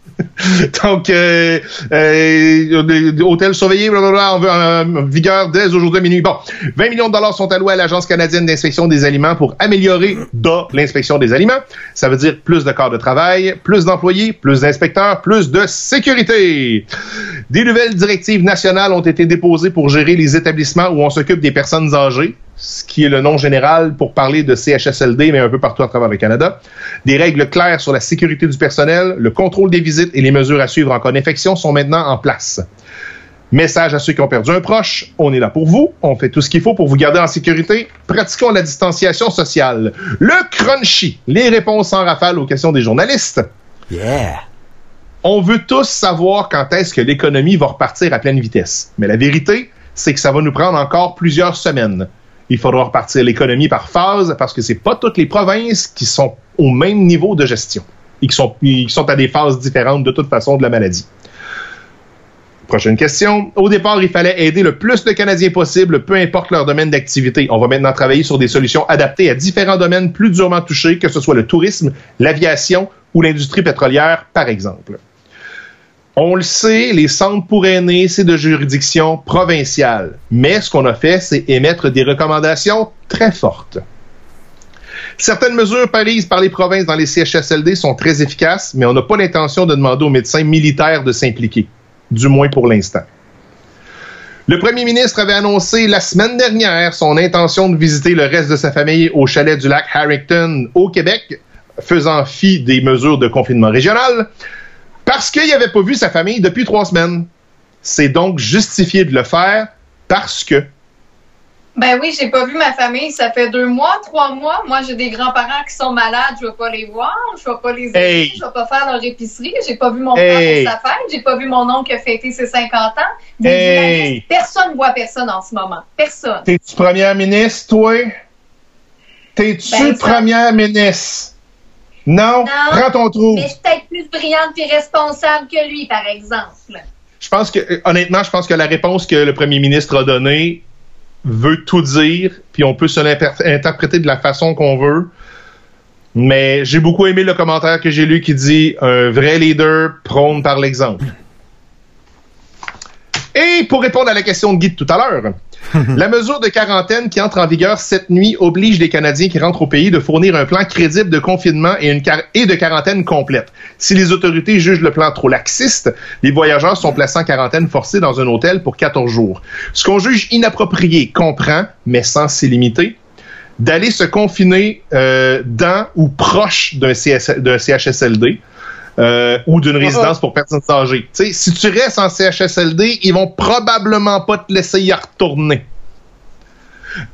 Donc, euh, euh, hôtel surveillé, blablabla, en, en- vigueur dès aujourd'hui minuit. Bon, 20 millions de dollars sont alloués à l'Agence canadienne d'inspection des aliments pour améliorer l'inspection des aliments. Ça veut dire plus de corps de travail, plus d'employés, plus d'inspecteurs, plus de sécurité. Des nouvelles directives nationales ont été déposées pour gérer les établissements où on s'occupe des personnes âgées, ce qui est le nom général pour parler de CHSLD, mais un peu partout à travers le Canada. Des règles claires sur la sécurité du personnel, le contrôle des visites et les mesures à suivre en cas d'infection sont maintenant en place. Message à ceux qui ont perdu un proche, on est là pour vous, on fait tout ce qu'il faut pour vous garder en sécurité. Pratiquons la distanciation sociale. Le crunchy, les réponses en rafale aux questions des journalistes. Yeah. On veut tous savoir quand est-ce que l'économie va repartir à pleine vitesse. Mais la vérité, c'est que ça va nous prendre encore plusieurs semaines. Il faudra repartir l'économie par phase parce que c'est pas toutes les provinces qui sont au même niveau de gestion et qui sont, qui sont à des phases différentes de toute façon de la maladie. Prochaine question. Au départ, il fallait aider le plus de Canadiens possible, peu importe leur domaine d'activité. On va maintenant travailler sur des solutions adaptées à différents domaines plus durement touchés, que ce soit le tourisme, l'aviation ou l'industrie pétrolière, par exemple. On le sait, les centres pour aînés, c'est de juridiction provinciale. Mais ce qu'on a fait, c'est émettre des recommandations très fortes. Certaines mesures prises par les provinces dans les CHSLD sont très efficaces, mais on n'a pas l'intention de demander aux médecins militaires de s'impliquer du moins pour l'instant. Le premier ministre avait annoncé la semaine dernière son intention de visiter le reste de sa famille au chalet du lac Harrington au Québec, faisant fi des mesures de confinement régional, parce qu'il n'avait pas vu sa famille depuis trois semaines. C'est donc justifié de le faire parce que ben oui, j'ai pas vu ma famille, ça fait deux mois, trois mois. Moi, j'ai des grands-parents qui sont malades, je vais pas les voir, je vais pas les aider, Hey. je vais pas faire leur épicerie, j'ai pas vu mon Hey. père pour sa fête, j'ai pas vu mon oncle qui a fêté ses 50 ans. Des Hey. Personne voit personne en ce moment. Personne. T'es-tu première ministre, toi? T'es-tu Ben, première ministre? Non? Non. Prends ton trou. Mais je suis peut-être plus brillante et responsable que lui, par exemple. Je pense que, euh, honnêtement, je pense que la réponse que le premier ministre a donnée veut tout dire, puis on peut se l'interpréter de la façon qu'on veut. Mais j'ai beaucoup aimé le commentaire que j'ai lu qui dit un vrai leader prône par l'exemple. Et pour répondre à la question de Guy de tout à l'heure, la mesure de quarantaine qui entre en vigueur cette nuit oblige les Canadiens qui rentrent au pays de fournir un plan crédible de confinement et, de quarantaine complète. Si les autorités jugent le plan trop laxiste, les voyageurs sont placés en quarantaine forcée dans un hôtel pour 14 jours. Ce qu'on juge inapproprié comprend, mais sans s'illimiter, d'aller se confiner euh, dans ou proche d'un CHSLD euh, ou d'une résidence pour personnes âgées. Si tu restes en CHSLD, ils vont probablement pas te laisser y retourner.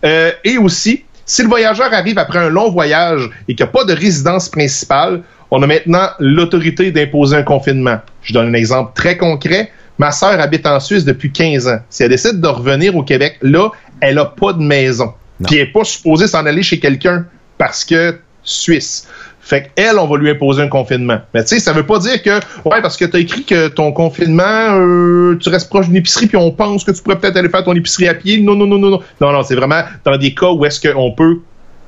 Euh, et aussi, si le voyageur arrive après un long voyage et qu'il n'y a pas de résidence principale, on a maintenant l'autorité d'imposer un confinement. Je donne un exemple très concret. Ma sœur habite en Suisse depuis 15 ans. Si elle décide de revenir au Québec, là, elle n'a pas de maison. Puis elle n'est pas supposée s'en aller chez quelqu'un parce que Suisse. Fait qu'elle, on va lui imposer un confinement. Mais tu sais, ça veut pas dire que, ouais, parce que tu as écrit que ton confinement, euh, tu restes proche d'une épicerie, puis on pense que tu pourrais peut-être aller faire ton épicerie à pied. Non, non, non, non, non. Non, non, c'est vraiment dans des cas où est-ce qu'on peut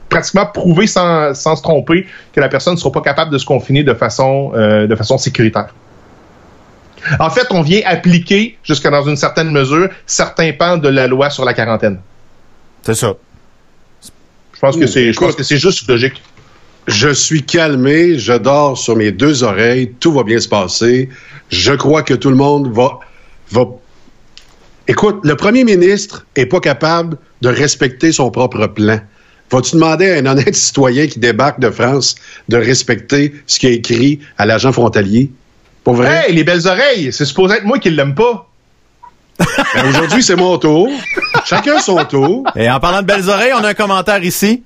pratiquement prouver sans, sans se tromper que la personne ne sera pas capable de se confiner de façon, euh, de façon sécuritaire. En fait, on vient appliquer, jusqu'à dans une certaine mesure, certains pans de la loi sur la quarantaine. C'est ça. Je pense que Ouh, c'est, je pense que c'est juste logique. Je suis calmé, je dors sur mes deux oreilles, tout va bien se passer. Je crois que tout le monde va, va. Écoute, le premier ministre est pas capable de respecter son propre plan. Vas-tu demander à un honnête citoyen qui débarque de France de respecter ce qui est écrit à l'agent frontalier? Pour vrai? Hey, les belles oreilles, c'est supposé être moi qui l'aime pas. Ben, Aujourd'hui, c'est mon tour. Chacun son tour. Et en parlant de belles oreilles, on a un commentaire ici.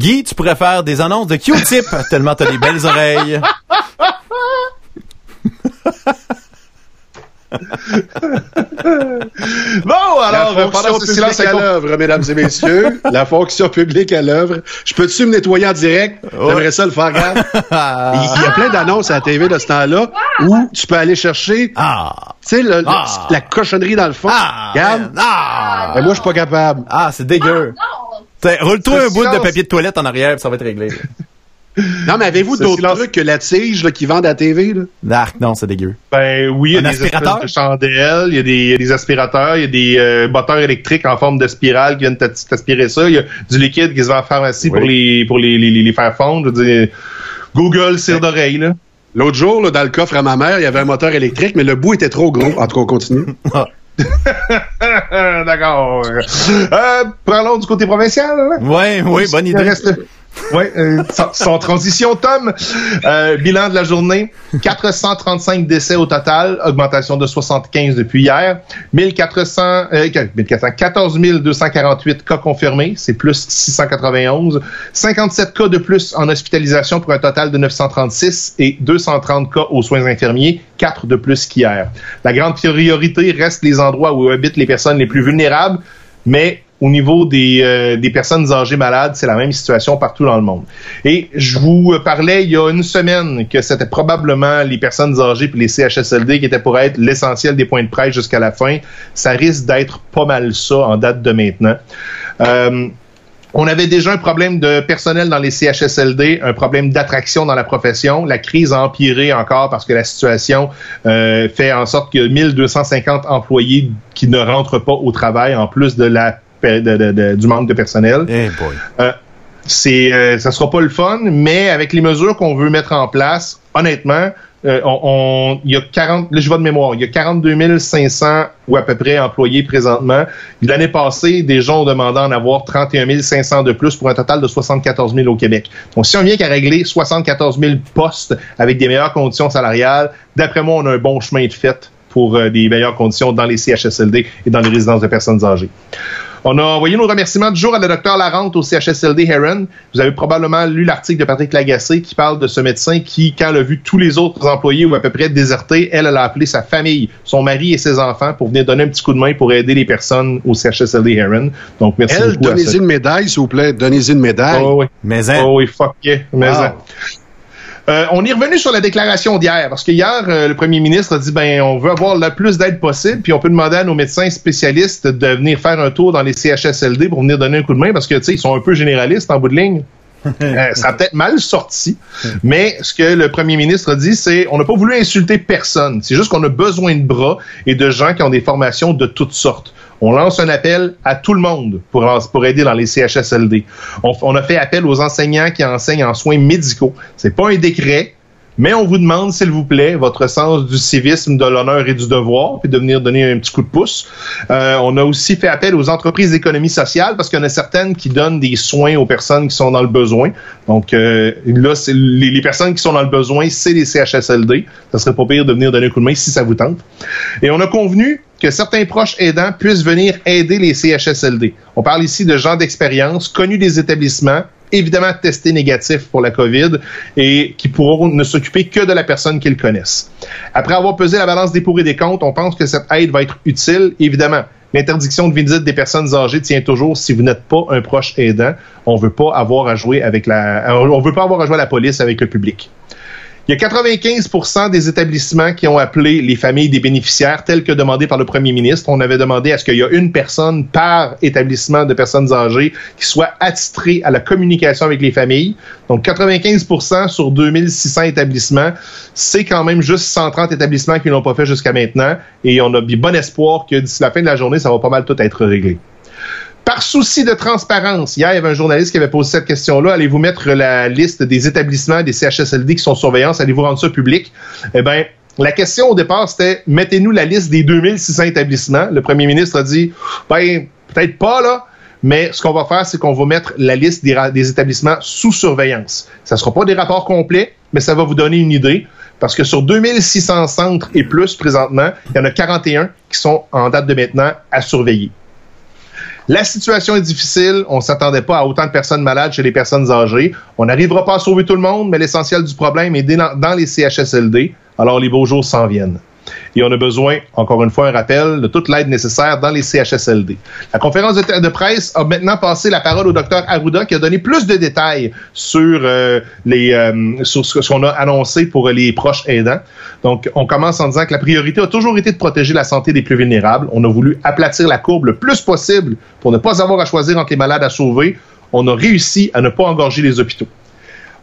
Guy, tu pourrais faire des annonces de Q-tip tellement t'as des belles oreilles. Bon, alors, la euh, pendant fonction ce silence publique à l'œuvre, mesdames et messieurs. la fonction publique à l'œuvre. Je peux-tu me nettoyer en direct? J'aimerais ça le faire. Il y a plein d'annonces à la TV de ce temps-là où tu peux aller chercher, Ah! tu sais, le- le- Ah. la cochonnerie dans le fond. Ah! regarde. Ah! Ben, moi, je suis pas capable. Ah, c'est dégueu. Non! T'sais, Roule-toi un bout de papier de toilette en arrière, puis ça va être réglé. Non, mais avez-vous d'autres silence. trucs que la tige là, qui vendent à la TV? Là? Non, c'est dégueu. Ben oui, il y a Un des aspirateur? espèces de chandelles, il y a des, il y a des aspirateurs, il y a des euh, batteurs électriques en forme de spirale qui viennent t'as- t'aspirer ça. Il y a du liquide qui se vend en pharmacie Oui. pour les pour les, les, les- les faire fondre. Je veux dire, Google, cire d'oreille, là. L'autre jour, là, dans le coffre à ma mère, il y avait un moteur électrique, mais le bout était trop gros. En tout cas, on continue. D'accord. Euh, parlons du côté provincial. là. Ouais, oui, bonne idée. reste, Oui, euh, sans, transition, Tom. Euh, bilan de la journée, 435 décès au total, augmentation de 75 depuis hier. 1400, euh, 14 248 cas confirmés, c'est plus 691. 57 cas de plus en hospitalisation pour un total de 936 et 230 cas aux soins infirmiers, 4 de plus qu'hier. La grande priorité reste les endroits où habitent les personnes les plus vulnérables, mais au niveau des, euh, des personnes âgées malades, c'est la même situation partout dans le monde. Et je vous parlais il y a une semaine que c'était probablement les personnes âgées puis les CHSLD qui étaient pour être l'essentiel des points de presse jusqu'à la fin. Ça risque d'être pas mal ça en date de maintenant. Euh, on avait déjà un problème de personnel dans les CHSLD, un problème d'attraction dans la profession. La crise a empiré encore parce que la situation euh, fait en sorte que 1250 employés qui ne rentrent pas au travail, en plus de la du manque de personnel. Eh euh, c'est, euh, ça sera pas le fun, mais avec les mesures qu'on veut mettre en place, honnêtement, euh, on, il y a 40, là, je vais de mémoire, il y a 42 500 ou à peu près employés présentement. L'année passée, des gens ont demandé en avoir 31 500 de plus pour un total de 74 000 au Québec. Donc, si on vient qu'à régler 74 000 postes avec des meilleures conditions salariales, d'après moi, on a un bon chemin de fait pour des meilleures conditions dans les CHSLD et dans les résidences de personnes âgées. On a envoyé nos remerciements du jour à la docteur Larente au CHSLD Heron. Vous avez probablement lu l'article de Patrick Lagacé qui parle de ce médecin qui, quand elle a vu tous les autres employés ou à peu près désertés, elle, elle a appelé sa famille, son mari et ses enfants pour venir donner un petit coup de main pour aider les personnes au CHSLD Heron. Donc, merci elle, donnez-y une médaille, s'il vous plaît. Donnez-y une médaille. Oh, oui. Mais Oh oui, fuck yeah. Mais euh, on est revenu sur la déclaration d'hier, parce que hier, euh, le premier ministre a dit ben on veut avoir le plus d'aide possible, puis on peut demander à nos médecins spécialistes de venir faire un tour dans les CHSLD pour venir donner un coup de main, parce que tu sais, ils sont un peu généralistes en bout de ligne. Euh, ça a peut-être mal sorti, mais ce que le premier ministre a dit, c'est on n'a pas voulu insulter personne. C'est juste qu'on a besoin de bras et de gens qui ont des formations de toutes sortes. On lance un appel à tout le monde pour, aider dans les CHSLD. On, on a fait appel aux enseignants qui enseignent en soins médicaux. C'est pas un décret, mais on vous demande, s'il vous plaît, votre sens du civisme, de l'honneur et du devoir, puis de venir donner un petit coup de pouce. Euh, on a aussi fait appel aux entreprises d'économie sociale parce qu'il y en a certaines qui donnent des soins aux personnes qui sont dans le besoin. Donc euh, là, les, les, personnes qui sont dans le besoin, c'est les CHSLD. Ça serait pas pire de venir donner un coup de main si ça vous tente. Et on a convenu que certains proches aidants puissent venir aider les CHSLD. On parle ici de gens d'expérience, connus des établissements, évidemment testés négatifs pour la COVID et qui pourront ne s'occuper que de la personne qu'ils connaissent. Après avoir pesé la balance des pour et des comptes, on pense que cette aide va être utile, évidemment. L'interdiction de visite des personnes âgées tient toujours si vous n'êtes pas un proche aidant. On veut pas avoir à jouer avec la, on veut pas avoir à jouer à la police avec le public. Il y a 95% des établissements qui ont appelé les familles des bénéficiaires tels que demandé par le premier ministre. On avait demandé à ce qu'il y ait une personne par établissement de personnes âgées qui soit attitrée à la communication avec les familles. Donc 95% sur 2600 établissements, c'est quand même juste 130 établissements qui l'ont pas fait jusqu'à maintenant et on a bon espoir que d'ici la fin de la journée, ça va pas mal tout être réglé. Par souci de transparence, hier, il y avait un journaliste qui avait posé cette question-là. Allez-vous mettre la liste des établissements des CHSLD qui sont surveillance? Allez-vous rendre ça public? Eh bien, la question au départ, c'était mettez-nous la liste des 2600 établissements. Le premier ministre a dit, ben, peut-être pas, là. Mais ce qu'on va faire, c'est qu'on va mettre la liste des, établissements sous surveillance. Ça ne sera pas des rapports complets, mais ça va vous donner une idée. Parce que sur 2600 centres et plus présentement, il y en a 41 qui sont en date de maintenant à surveiller. La situation est difficile. On s'attendait pas à autant de personnes malades chez les personnes âgées. On n'arrivera pas à sauver tout le monde, mais l'essentiel du problème est dans les CHSLD. Alors les beaux jours s'en viennent et on a besoin, encore une fois, un rappel de toute l'aide nécessaire dans les CHSLD. La conférence de, presse a maintenant passé la parole au docteur Arruda qui a donné plus de détails sur, euh, les, euh, sur ce qu'on a annoncé pour les proches aidants. Donc, on commence en disant que la priorité a toujours été de protéger la santé des plus vulnérables. On a voulu aplatir la courbe le plus possible pour ne pas avoir à choisir entre les malades à sauver. On a réussi à ne pas engorger les hôpitaux.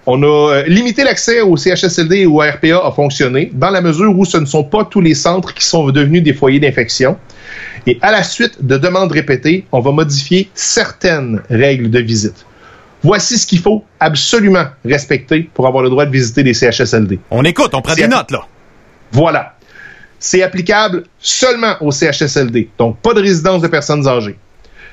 On a euh, limité l'accès au CHSLD et au RPA à fonctionner dans la mesure où ce ne sont pas tous les centres qui sont devenus des foyers d'infection. Et à la suite de demandes répétées, on va modifier certaines règles de visite. Voici ce qu'il faut absolument respecter pour avoir le droit de visiter les CHSLD. On écoute, on prend des notes, là. Voilà. C'est applicable seulement au CHSLD, donc pas de résidence de personnes âgées.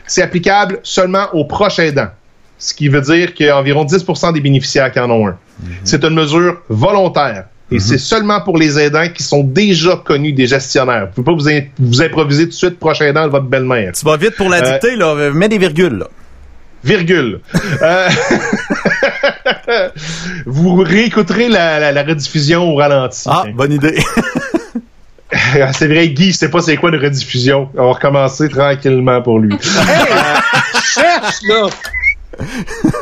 C'est applicable seulement aux proches aidants ce qui veut dire qu'il y a environ 10% des bénéficiaires qui en ont un. C'est une mesure volontaire. Et c'est seulement pour les aidants qui sont déjà connus des gestionnaires. Vous pouvez pas vous, in- vous improviser tout de suite prochain aidant de votre belle-mère. Tu vas vite pour la Euh, dictée, là. Mets des virgules, là. Virgule. Euh, vous réécouterez la, la, la rediffusion au ralenti. Ah, bonne idée. Ah, c'est vrai, Guy, je sais pas c'est quoi une rediffusion. On va recommencer tranquillement pour lui. Cherche, là!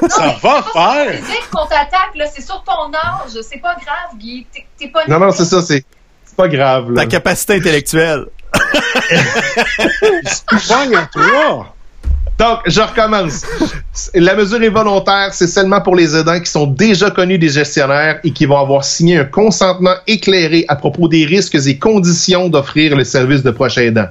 Ça va faire! C'est dire qu'on t'attaque, là, c'est sur ton âge. C'est pas grave, Guy. T'es- pas non, non, c'est ça, c'est c'est pas grave. Là. Ta capacité intellectuelle. Pogne à toi! Donc, je recommence. La mesure est volontaire, c'est seulement pour les aidants qui sont déjà connus des gestionnaires et qui vont avoir signé un consentement éclairé à propos des risques et conditions d'offrir le service de prochain aidant.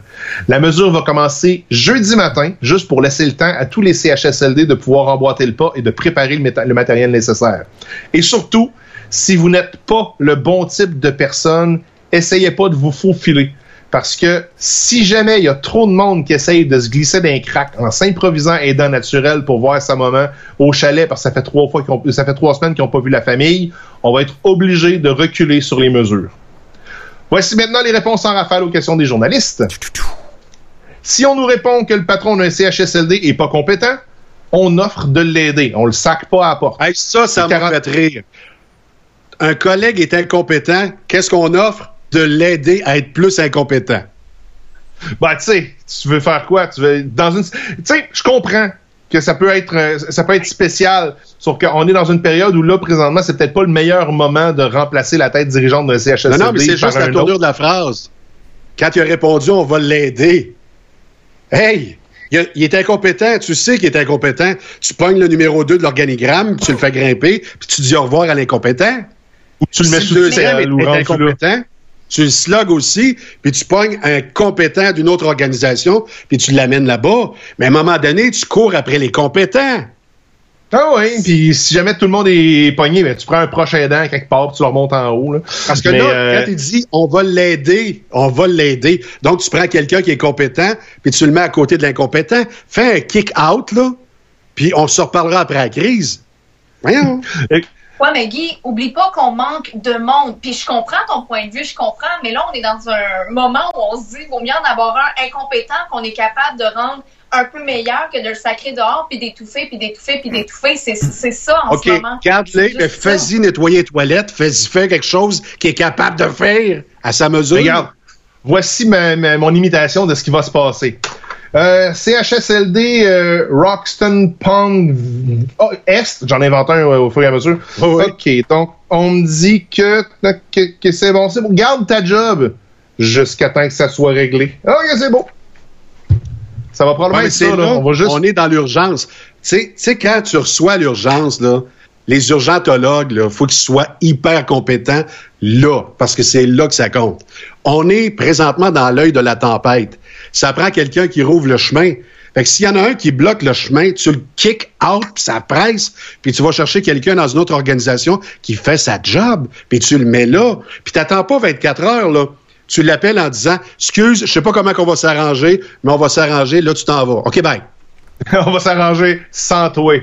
La mesure va commencer jeudi matin, juste pour laisser le temps à tous les CHSLD de pouvoir emboîter le pas et de préparer le, matériel nécessaire. Et surtout, si vous n'êtes pas le bon type de personne, essayez pas de vous faufiler. Parce que si jamais il y a trop de monde qui essaye de se glisser d'un crack en s'improvisant aidant naturel pour voir sa maman au chalet parce que ça fait trois fois qu'ils ont- ça fait trois semaines qu'ils n'ont pas vu la famille, on va être obligé de reculer sur les mesures. Voici maintenant les réponses en rafale aux questions des journalistes. Si on nous répond que le patron d'un CHSLD est pas compétent, on offre de l'aider. On le sac pas à la porte. Hey, ça, ça 40 fait rire. Un collègue est incompétent, qu'est-ce qu'on offre? De l'aider à être plus incompétent. Ben, tu sais, tu veux faire quoi? Tu veux, dans une, tu sais, je comprends que ça peut être, euh, ça peut être spécial, sauf qu'on est dans une période où là, présentement, c'est peut-être pas le meilleur moment de remplacer la tête dirigeante d'un CHSLD. Non, non, mais c'est juste la tournure autre. de la phrase. Quand il a répondu, on va l'aider. Hey! Il, a- il est incompétent, tu sais qu'il est incompétent. Tu pognes le numéro 2 de l'organigramme, tu le fais grimper, puis tu dis au revoir à l'incompétent. Ou tu le mets Si sous le deuxième est incompétent, tu le slugs aussi, puis tu pognes un compétent d'une autre organisation, puis tu l'amènes là-bas. Mais à un moment donné, tu cours après les compétents. Ah oui, puis si jamais tout le monde est pogné, ben, tu prends un prochain aidant quelque part, puis tu le remontes en haut. Là. Parce que Mais, là, euh, quand il dit on va l'aider, on va l'aider. Donc, tu prends quelqu'un qui est compétent, puis tu le mets à côté de l'incompétent. Fais un kick-out, là, puis on se reparlera après la crise. Voyons. Ouais, mais Guy, oublie pas qu'on manque de monde. Puis je comprends ton point de vue, je comprends, mais là, on est dans un moment où on se dit, vaut mieux en avoir un incompétent qu'on est capable de rendre un peu meilleur que de le sacrer dehors, puis d'étouffer, puis d'étouffer, puis d'étouffer. C'est c'est ça en OK, ce moment. ça. fais-y nettoyer les toilettes, fais-y faire quelque chose qu'il est capable de faire à sa mesure. Regarde, voici ma- ma- mon imitation de ce qui va se passer. Euh, CHSLD euh, Roxton Pond oh, Est, j'en invente un euh, au fur et à mesure. Oh, oui. OK, donc on me dit que, que, que c'est bon, c'est bon. Garde ta job jusqu'à temps que ça soit réglé. OK, c'est bon. Ça va probablement Ouais, être ça, là. là, On va juste... on est dans l'urgence. Tu sais- tu sais, quand tu reçois l'urgence, là, les urgentologues, il faut qu'ils soient hyper compétents là, parce que c'est là que ça compte. On est présentement dans l'œil de la tempête. Ça prend quelqu'un qui rouvre le chemin. Fait que s'il y en a un qui bloque le chemin, tu le kick out, puis ça presse, puis tu vas chercher quelqu'un dans une autre organisation qui fait sa job, puis tu le mets là, puis t'attends pas 24 heures, là. Tu l'appelles en disant, excuse, je sais pas comment on va s'arranger, mais on va s'arranger, là tu t'en vas. OK, bye. on va s'arranger sans toi.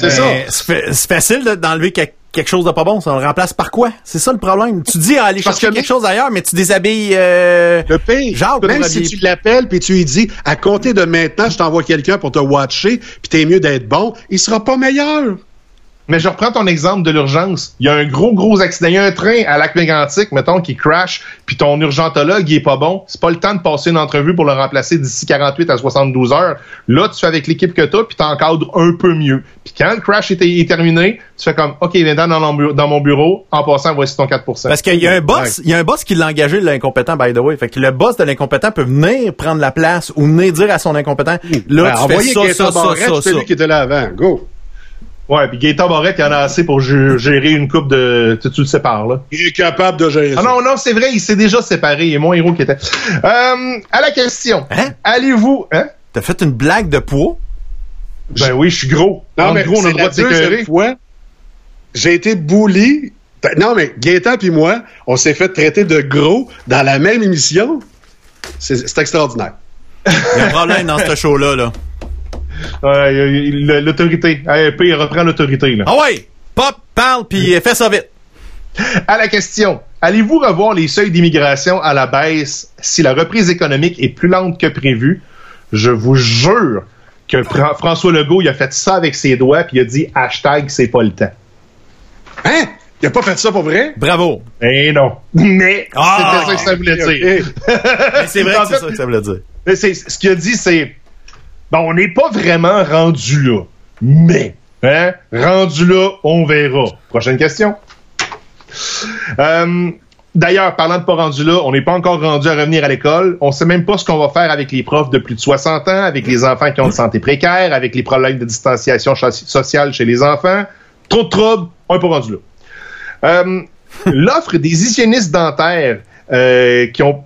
C'est ça. C'est fa- c'est facile de- d'enlever que- quelque chose de pas bon. Ça on le remplace par quoi? C'est ça le problème. Tu dis à aller Parce chercher que quelque chose ailleurs, mais tu déshabilles... euh, Le pire, Jacques, même si tu l'appelles puis tu lui dis à compter de maintenant, je t'envoie quelqu'un pour te watcher, puis t'es mieux d'être bon, il sera pas meilleur. Mais je reprends ton exemple de l'urgence. Il y a un gros, gros accident. Il y a un train à lac mégantic, mettons, qui crash, puis ton urgentologue, il est pas bon. C'est pas le temps de passer une entrevue pour le remplacer d'ici 48 à 72 heures. Là, tu fais avec l'équipe que t'as, puis t'encadres un peu mieux. Puis quand le crash est, est terminé, tu fais comme, OK, viens dans, mon bureau- dans mon bureau, en passant, voici ton 4% Parce qu'il y a un boss, il y a un boss qui l'a engagé l'incompétent, by the way. Fait que le boss de l'incompétent peut venir prendre la place ou venir dire à son incompétent, là, Ben, tu fais ça, ça, ça, ça, ça. lui qui était là avant. Go. Ouais, puis Gaëtan Barrette, il en a assez pour gé- gérer une coupe de... Tu, tu le sépares, là. Il est capable de gérer Ah ça. non, non, c'est vrai, il s'est déjà séparé. Il est mon héros qui était. Euh, à la question. Hein? Allez-vous... Hein? T'as fait une blague de poids? Ben oui, je suis gros. Non, En mais gros, on a le droit de s'écœurer. j'ai été bully. Ben, Non, mais Gaëtan puis moi, on s'est fait traiter de gros dans la même émission. C'est c'est extraordinaire. Il y a un problème dans ce show-là, là. Euh, l'autorité. AEP reprend l'autorité. Ah ouais! Pop, parle, puis fais ça vite. À la question, allez-vous revoir les seuils d'immigration à la baisse si la reprise économique est plus lente que prévu? Je vous jure que François Legault, il a fait ça avec ses doigts, puis il a dit hashtag c'est pas le temps. Hein? Il a pas fait ça pour vrai? Bravo. Eh non. Mais ah! c'était ça que ça voulait dire. c'est vrai que c'est ça que ça voulait dire. ce qu'il a dit, c'est bon, on n'est pas vraiment rendu là. Mais, hein, rendu là, on verra. Prochaine question. Euh, D'ailleurs, parlant de pas rendu là, on n'est pas encore rendu à revenir à l'école. On sait même pas ce qu'on va faire avec les profs de plus de 60 ans, avec les enfants qui ont une santé précaire, avec les problèmes de distanciation sociale chez les enfants. Trop de troubles, on n'est pas rendu là. Euh, l'offre des hygiénistes dentaires euh, qui ont,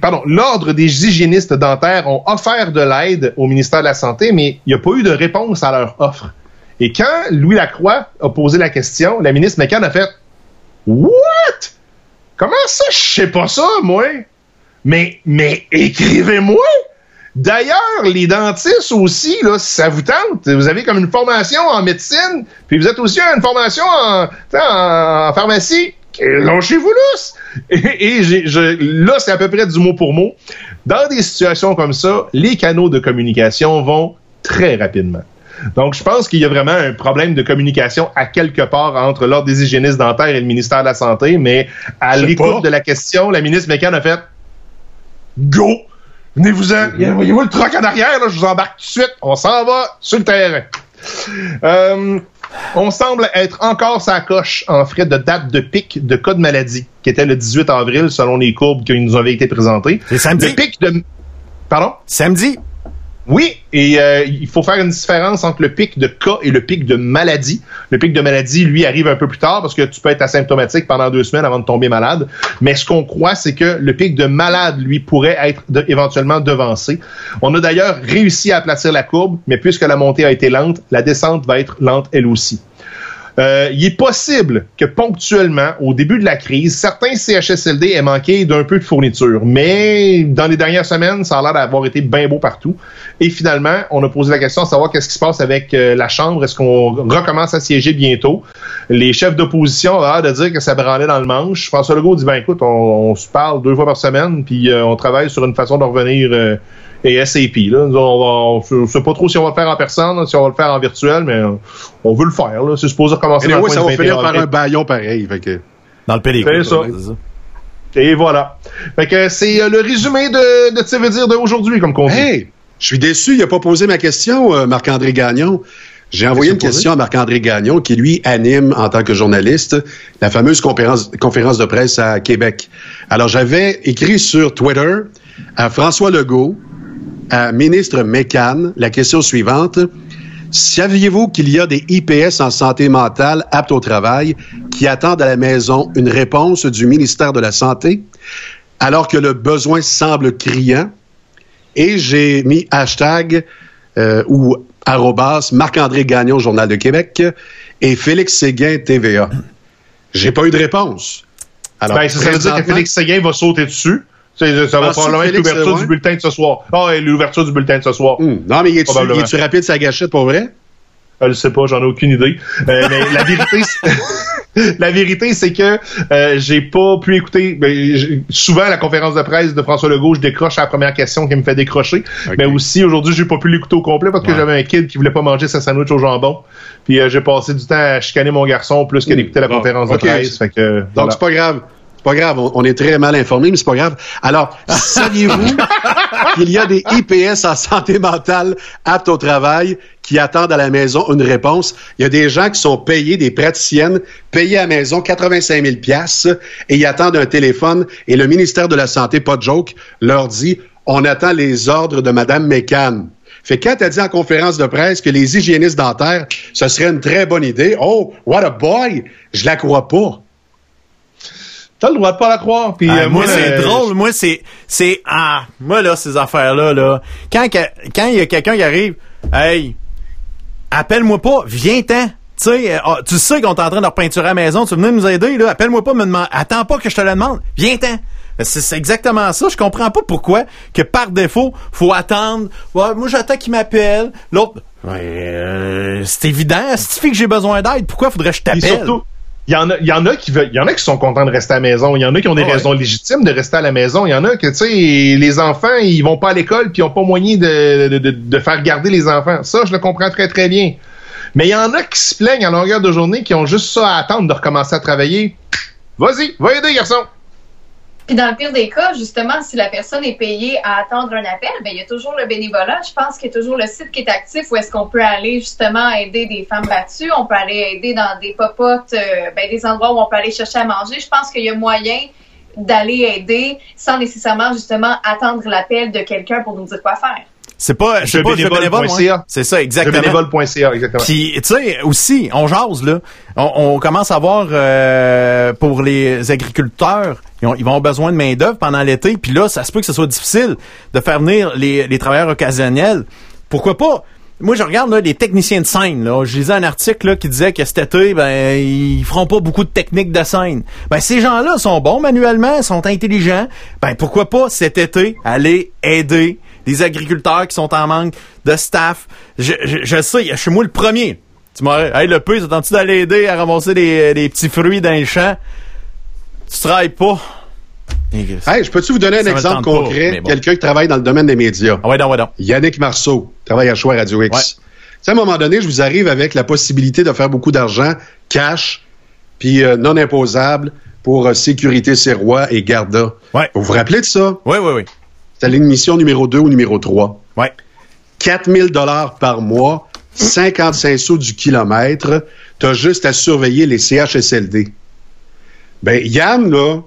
pardon, l'ordre des hygiénistes dentaires ont offert de l'aide au ministère de la Santé, mais il n'y a pas eu de réponse à leur offre. Et quand Louis Lacroix a posé la question, la ministre McCann a fait What? Comment ça, je sais pas ça, moi? Mais, mais écrivez-moi! D'ailleurs, les dentistes aussi, là, ça vous tente, vous avez comme une formation en médecine, puis vous êtes aussi une formation en, pharmacie. Lâchez-vous là! Et, et je, là, c'est à peu près du mot pour mot. Dans des situations comme ça, les canaux de communication vont très rapidement. Donc, je pense qu'il y a vraiment un problème de communication à quelque part entre l'Ordre des hygiénistes dentaires et le ministère de la Santé, mais à l'écoute de la question, la ministre Mécan a fait Go! Venez-vous-en! Voyez-vous le troc en arrière, là, je vous embarque tout de suite, on s'en va sur le terrain. Euh, on semble être encore sa coche en frais de date de pic de cas de maladie, qui était le 18 avril selon les courbes qui nous avaient été présentées. C'est samedi. Le pic de... Pardon? Samedi. Oui, et euh, il faut faire une différence entre le pic de cas et le pic de maladie. Le pic de maladie, lui, arrive un peu plus tard parce que tu peux être asymptomatique pendant deux semaines avant de tomber malade. Mais ce qu'on croit, c'est que le pic de malade, lui, pourrait être éventuellement devancé. On a d'ailleurs réussi à aplatir la courbe, mais puisque la montée a été lente, la descente va être lente elle aussi. Euh, il est possible que ponctuellement, au début de la crise, certains CHSLD aient manqué d'un peu de fourniture, mais dans les dernières semaines, ça a l'air d'avoir été bien beau partout. Et finalement, on a posé la question de savoir qu'est-ce qui se passe avec euh, la Chambre. Est-ce qu'on recommence à siéger bientôt? Les chefs d'opposition ont l'air de dire que ça branlait dans le manche. François Legault dit, ben écoute, on, se parle deux fois par semaine, puis euh, on travaille sur une façon de revenir et SAP. Là. On ne sait pas trop si on va le faire en personne, si on va le faire en virtuel, mais on veut le faire. C'est supposé recommencer dans ça va finir par un baillon pareil. Dans le. C'est ça. Et voilà. Fait que c'est euh, le résumé de, de veux dire d'aujourd'hui, comme qu'on dit. Hey, je suis déçu, il n'a pas posé ma question, euh, Marc-André Gagnon. J'ai envoyé une question à Marc-André Gagnon, qui lui anime en tant que journaliste la fameuse conférence, conférence de presse à Québec. Alors j'avais écrit sur Twitter à François Legault, ministre Mécan la question suivante. Saviez-vous qu'il y a des IPS en santé mentale aptes au travail qui attendent à la maison une réponse du ministère de la Santé alors que le besoin semble criant? Et j'ai mis hashtag euh, ou arrobas Marc-André Gagnon, Journal de Québec, et Félix Séguin, TVA. J'ai pas eu de réponse. Alors, ben, ça veut dire que Félix Séguin va sauter dessus. Ça, va probablement être l'ouverture du bulletin de ce soir. Ah, l'ouverture du bulletin de ce soir. Non, mais est-tu rapide sa gâchette pour vrai? Je ne sais pas, j'en ai aucune idée. Euh, mais la vérité, la vérité, c'est que euh, j'ai pas pu écouter. Ben, souvent, la conférence de presse de François Legault, je décroche la première question qui me fait décrocher. Mais aussi, aujourd'hui, j'ai pas pu l'écouter au complet parce que j'avais un kid qui voulait pas manger sa sandwich au jambon. Puis euh, j'ai passé du temps à chicaner mon garçon plus qu'à hmm. écouter la conférence de presse. Fait que, Donc, c'est pas grave pas grave, on, est très mal informé, mais c'est pas grave. Alors, saviez-vous qu'il y a des IPS en santé mentale aptes au travail qui attendent à la maison une réponse? Il y a des gens qui sont payés, des praticiennes, payées à la maison 85 000 et ils attendent un téléphone et le ministère de la Santé, pas de joke, leur dit on attend les ordres de Mme Mécan. Fait que quand as dit en conférence de presse que les hygiénistes dentaires, ce serait une très bonne idée, oh, what a boy, je la crois pas. T'as le droit de pas la croire. Puis, ah, euh, moi, c'est euh, drôle. Moi, c'est, c'est, ah, moi, là, ces affaires-là, là, quand, quand il y a quelqu'un qui arrive, hey, appelle-moi pas, viens-t'en. Tu sais, euh, ah, tu sais qu'on est en train de repeinturer à la maison, tu venais nous aider, là, appelle-moi pas, me demande, attends pas que je te le demande, viens-t'en. C'est exactement ça. Je comprends pas pourquoi que par défaut, faut attendre. Ouais, moi, j'attends qu'il m'appelle. L'autre, ouais, euh, c'est évident. Si tu fais que j'ai besoin d'aide, pourquoi faudrait que je t'appelle? Il y en a, il y en a qui veulent, il y en a qui sont contents de rester à la maison. Il y en a qui ont des ah raisons légitimes de rester à la maison. Il y en a que, tu sais, les enfants, ils vont pas à l'école puis ils ont pas moyen de, de, de, faire garder les enfants. Ça, je le comprends très, très bien. Mais il y en a qui se plaignent à longueur de journée, qui ont juste ça à attendre de recommencer à travailler. Vas-y, va aider, garçon. Puis dans le pire des cas, justement, si la personne est payée à attendre un appel, ben il y a toujours le bénévolat. Je pense qu'il y a toujours le site qui est actif où est-ce qu'on peut aller justement aider des femmes battues. On peut aller aider dans des popotes, euh, ben, des endroits où on peut aller chercher à manger. Je pense qu'il y a moyen d'aller aider sans nécessairement justement attendre l'appel de quelqu'un pour nous dire quoi faire. C'est pas, je pas, bénévole, C'est ça, exactement. Bénévole.ca, exactement. Puis, tu sais, aussi, on jase, là. On, commence à voir, euh, pour les agriculteurs, ils, vont avoir besoin de main-d'œuvre pendant l'été. Puis là, ça se peut que ce soit difficile de faire venir les, les travailleurs occasionnels. Pourquoi pas? Moi, je regarde là, les techniciens de scène. Là. Je lisais un article là, qui disait que cet été, ben, ils feront pas beaucoup de techniques de scène. Ben, ces gens-là sont bons manuellement, sont intelligents. Ben, pourquoi pas cet été aller aider des agriculteurs qui sont en manque de staff. Je, je, je sais, je suis moi le premier. Tu m'aurais, hey, le peu, t'attends-tu d'aller aider à ramasser des, des, petits fruits dans les champs? Tu travailles pas. Hey, je peux-tu vous donner un exemple concret? Quelqu'un qui travaille dans le domaine des médias. Ah ouais, non, ouais, non. Yannick Marceau, travaille à Choix Radio X. à un moment donné, je vous arrive avec la possibilité de faire beaucoup d'argent, cash, puis euh, non imposable pour euh, Sécurité Serrois et Garda. Ouais. Vous vous rappelez de ça? Oui, oui, oui. C'était l'émission numéro 2 ou numéro 3. Ouais. 4000 dollars par mois, 55 sous du kilomètre. Tu as juste à surveiller les CHSLD. Ben, Yann, là,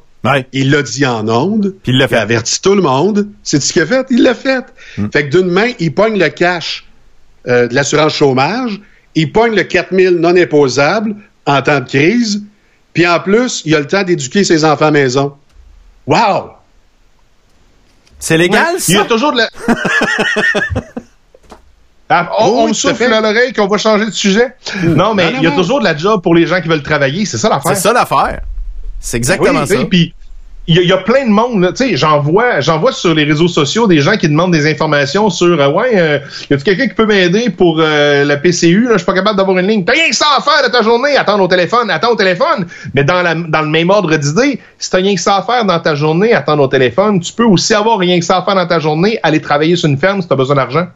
il l'a dit en ondes. il l'a fait. Il a averti tout le monde. C'est ce qu'il a fait? Il l'a fait. Hmm. Fait que d'une main, il pogne le cash euh, de l'assurance chômage. Il pogne le 4000 non imposable en temps de crise. Puis en plus, il a le temps d'éduquer ses enfants à maison. Wow! C'est légal, ça? Il y a toujours de la... Ah, on, me souffle à l'oreille qu'on va changer de sujet. Non, mais il y a toujours de la job pour les gens qui veulent travailler. C'est ça l'affaire. C'est ça l'affaire. C'est exactement ça. Puis il y, a plein de monde, tu sais, j'en vois, j'en vois sur les réseaux sociaux des gens qui demandent des informations sur, euh, ouais, euh, y a quelqu'un qui peut m'aider pour euh, la PCU, là, je suis pas capable d'avoir une ligne. T'as rien que ça à faire de ta journée, attendre au téléphone, attends au téléphone. Mais dans, la, dans le même ordre d'idée, si t'as rien que ça à faire dans ta journée, attendre au téléphone, tu peux aussi avoir rien que ça à faire dans ta journée, aller travailler sur une ferme si t'as besoin d'argent.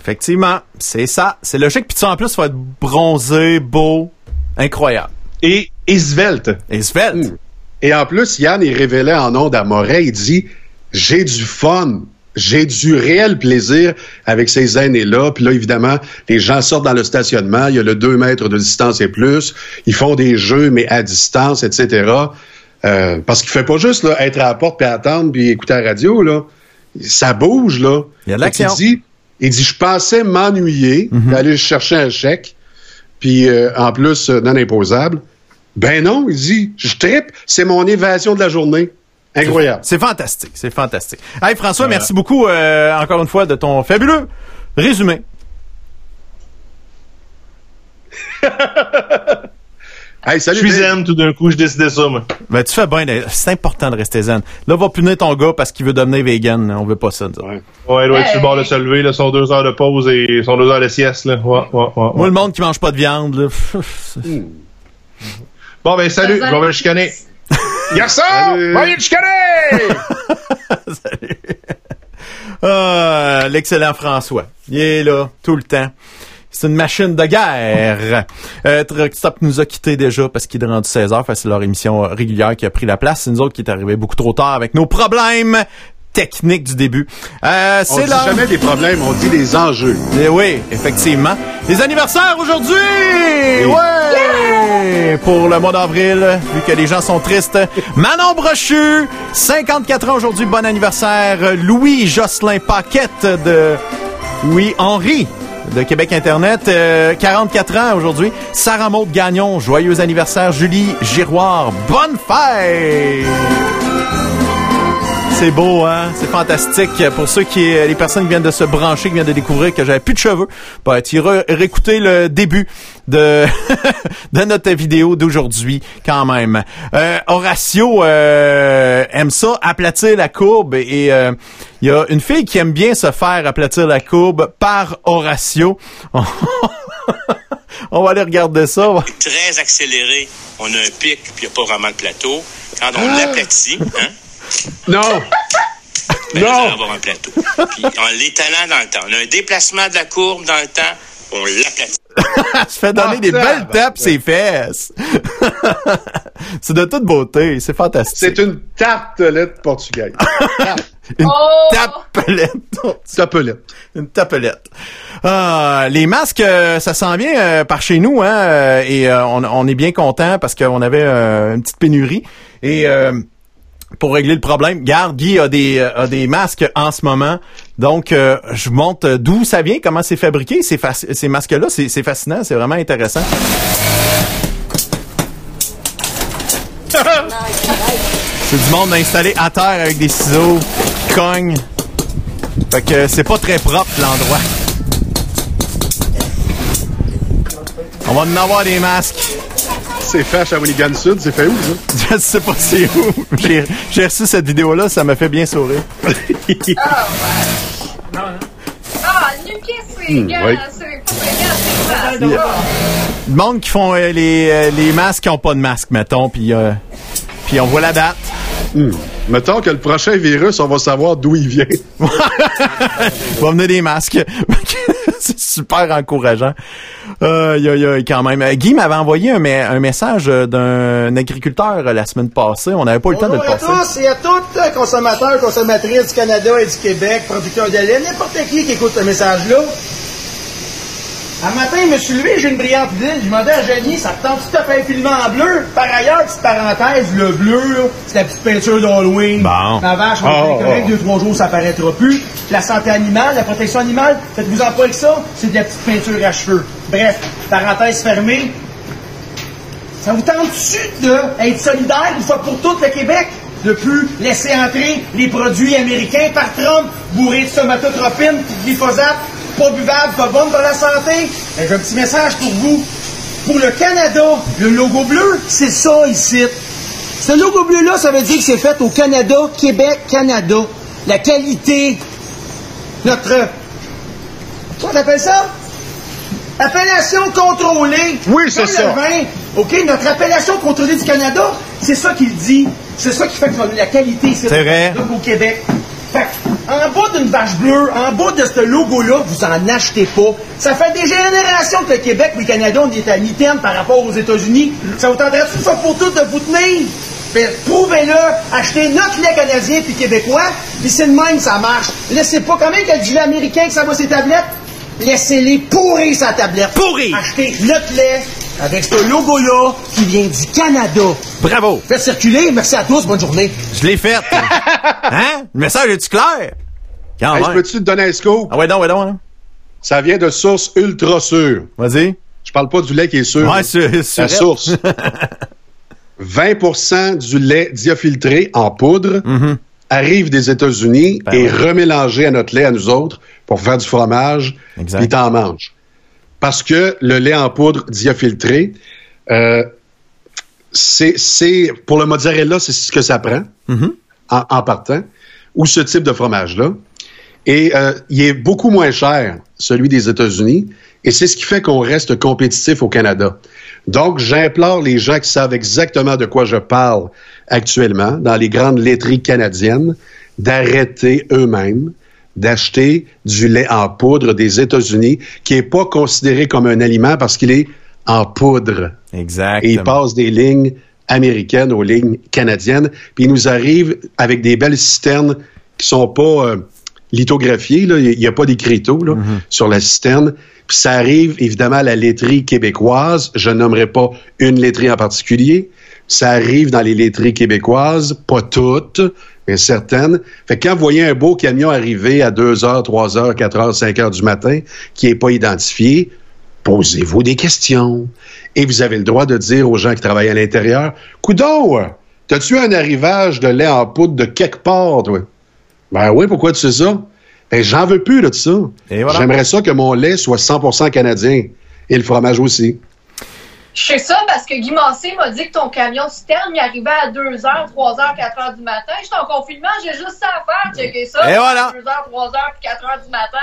Effectivement, c'est ça, c'est logique. Puis tu en plus, faut être bronzé, beau, incroyable. Et, et svelte. Et svelte. Et en plus, Yann, il révélait en ondes à Moret, il dit J'ai du fun. J'ai du réel plaisir avec ces aînés-là. Puis là, évidemment, les gens sortent dans le stationnement. Il y a le 2 mètres de distance et plus. Ils font des jeux, mais à distance, etc. Euh, parce qu'il fait pas juste là, être à la porte puis attendre puis écouter la radio. Là. Ça bouge. là. Il y a de l'action. Il dit, il dit, je pensais m'ennuyer, mm-hmm. d'aller chercher un chèque, puis euh, en plus euh, non imposable. Ben non, il dit, je tripe, c'est mon évasion de la journée. Incroyable. C'est fantastique, c'est fantastique. Hey François, merci beaucoup euh, encore une fois de ton fabuleux résumé. hey, salut, je suis zen tout d'un coup, je décidais ça, moi. Ben, tu fais bien, c'est important de rester zen. Là, va punir ton gars parce qu'il veut devenir vegan. On veut pas ça. Ouais, ouais, il doit être sur le bord de se lever, là, son deux heures de pause et son deux heures de sieste, là. Ouais, ouais, ouais, Moi, le monde qui mange pas de viande, là. Bon, ben, salut, je vais me chicaner. Garçon, va aller chicaner! salut. Ah, l'excellent François. Il est là, tout le temps. C'est une machine de guerre. Euh, Stop nous a quittés déjà parce qu'il est rendu 16 heures. C'est leur émission régulière qui a pris la place. C'est nous autres qui est arrivé beaucoup trop tard avec nos problèmes technique du début. Euh, c'est là. jamais des problèmes, on dit des enjeux. Et eh oui, effectivement. Les anniversaires aujourd'hui! Ouais! Pour le mois d'avril, vu que les gens sont tristes. Manon Brochu, 54 ans aujourd'hui, bon anniversaire. Louis Jocelyn Paquette de Oui Henri de Québec Internet, 44 euh, ans aujourd'hui. Sarah Maud Gagnon, joyeux anniversaire. Julie Giroir, bonne fête! C'est beau, hein? C'est fantastique. Pour ceux qui, les personnes qui viennent de se brancher, qui viennent de découvrir que j'avais plus de cheveux, ben, tu iras réécouter le début de, de notre vidéo d'aujourd'hui, quand même. Euh, Horatio euh, aime ça, aplatir la courbe, et euh, il y a une fille qui aime bien se faire aplatir la courbe par Horatio. on va aller regarder ça. Très accéléré. On a un pic, puis il n'y a pas vraiment de plateau. Quand on l'aplatit, hein? Non! Ben, Non! là, avoir un plateau. Puis en l'étalant dans le temps. On a un déplacement de la courbe dans le temps. On l'aplatit. Se fait donner Ah, des belles tapes ses fesses. c'est de toute beauté, c'est fantastique. C'est une tartelette portugaise. Une Oh! tapelette. Tapelette. Une tapelette. Ah, les masques, euh, ça s'en vient euh, par chez nous, hein, euh, et euh, on, on est bien content parce qu'on avait euh, une petite pénurie. Et euh, pour régler le problème, garde, Guy a des, euh, a des masques en ce moment. Donc, euh, je vous montre d'où ça vient, comment c'est fabriqué, ces, ces masques-là. C'est c'est fascinant, c'est vraiment intéressant. C'est du monde installé à terre avec des ciseaux, qui cognent. Fait que c'est pas très propre l'endroit. On va en avoir des masques. C'est fait à Shawinigan Sud, c'est fait où, ça? Je sais pas c'est où. J'ai j'ai reçu cette vidéo-là, ça m'a fait bien sourire. Ah, nu pied, c'est Hmm, gars, oui. c'est gars, c'est. Le monde qui font euh, les, euh, les masques qui ont pas de masque, mettons, puis euh, puis on voit la date. Mettons que le prochain virus, on va savoir d'où il vient. Il va venir des masques. c'est super encourageant. Euh, y a, y a quand même. Euh, Guy m'avait envoyé un, me- un message euh, d'un agriculteur euh, la semaine passée. On n'avait pas eu le temps de le Bonjour à passer. tous et à toutes, consommateurs, consommatrices du Canada et du Québec, producteurs de lait, n'importe qui qui écoute ce message-là. Un matin, je me suis levé, j'ai une brillante idée. Je demandais à Jenny, ça te tente tout à fait un en bleu? Par ailleurs, petite parenthèse, le bleu, là, c'est la petite peinture d'Halloween. Bon. La vache, on Oh, est correct, oh. deux, trois jours, ça paraîtra plus. La santé animale, la protection animale, faites-vous en pas avec ça, c'est de la petite peinture à cheveux. Bref, parenthèse fermée. Ça vous tente-tu d'être solidaire une fois pour toutes le Québec? De plus laisser entrer les produits américains par Trump, bourrés de somatotropine, de glyphosate, pas buvable, pas bonne pour la santé? Ben, J'ai un petit message pour vous. Pour le Canada, le logo bleu, c'est ça ici. Ce logo bleu-là, ça veut dire que c'est fait au Canada, Québec, Canada. La qualité, notre... Comment t'appelles ça? Appellation contrôlée. Oui, c'est ça. vin. OK, notre appellation contrôlée du Canada, c'est ça qu'il dit. C'est ça qui fait que la qualité, c'est C'est vrai. au Québec. Fait en bas d'une vache bleue, en bas de ce logo-là, vous en achetez pas. Ça fait des générations que le Québec et le Canada, on est à mi-terme par rapport aux États-Unis. Ça vous tendrait tout ça pour tout de vous tenir? Ben, prouvez-le, achetez notre lait canadien puis québécois, puis c'est le même, ça marche. Laissez pas, quand même qu'il y a du lait américain que ça va ses tablettes, laissez-les pourrir sa tablette. Pourrir! Achetez notre lait avec ce logo-là qui vient du Canada. Bravo! Faites circuler, merci à tous, bonne journée. Je l'ai fait. hein? Le message est-tu clair? Quand Hey, peux-tu te donner un scoop? Ah ouais, non, ouais, non, non. Ça vient de sources ultra sûres. Vas-y. Je parle pas du lait qui est sûr. Ouais, c'est c'est La source. 20% du lait diafiltré en poudre arrive des États-Unis Ben et ouais. remélangé à notre lait à nous autres pour faire du fromage, Exact. puis t'en manges. Parce que le lait en poudre diafiltré, euh, c'est, c'est pour le mozzarella, c'est ce que ça prend Mm-hmm. en, en partant, ou ce type de fromage-là. Et euh, il est beaucoup moins cher, celui des États-Unis, et c'est ce qui fait qu'on reste compétitif au Canada. Donc, j'implore les gens qui savent exactement de quoi je parle actuellement, dans les grandes laiteries canadiennes, d'arrêter eux-mêmes d'acheter du lait en poudre des États-Unis, qui n'est pas considéré comme un aliment parce qu'il est en poudre. Exact. Et il passe des lignes américaines aux lignes canadiennes. Puis il nous arrive avec des belles citernes qui sont pas euh, lithographiées. là. Il n'y a pas d'écriteau là, sur la citerne. Puis ça arrive évidemment à la laiterie québécoise. Je nommerai pas une laiterie en particulier. Ça arrive dans les laiteries québécoises, pas toutes, Fait que quand vous voyez un beau camion arriver à 2 h, 3 h, 4 h, 5 h du matin, qui n'est pas identifié, posez-vous des questions. Et vous avez le droit de dire aux gens qui travaillent à l'intérieur, Coudon, t'as-tu un arrivage de lait en poudre de quelque part, toi? Ben oui, pourquoi tu sais ça? Ben, j'en veux plus de ça. Voilà. J'aimerais ça que mon lait soit 100% canadien. Et le fromage aussi. Je sais ça parce que Guy Massé m'a dit que ton camion citerne, il arrivait à 2h, 3h, 4h du matin. J'étais en confinement, j'ai juste ça à faire, checker ça. Et voilà. 2h, 3h, puis 4h du matin.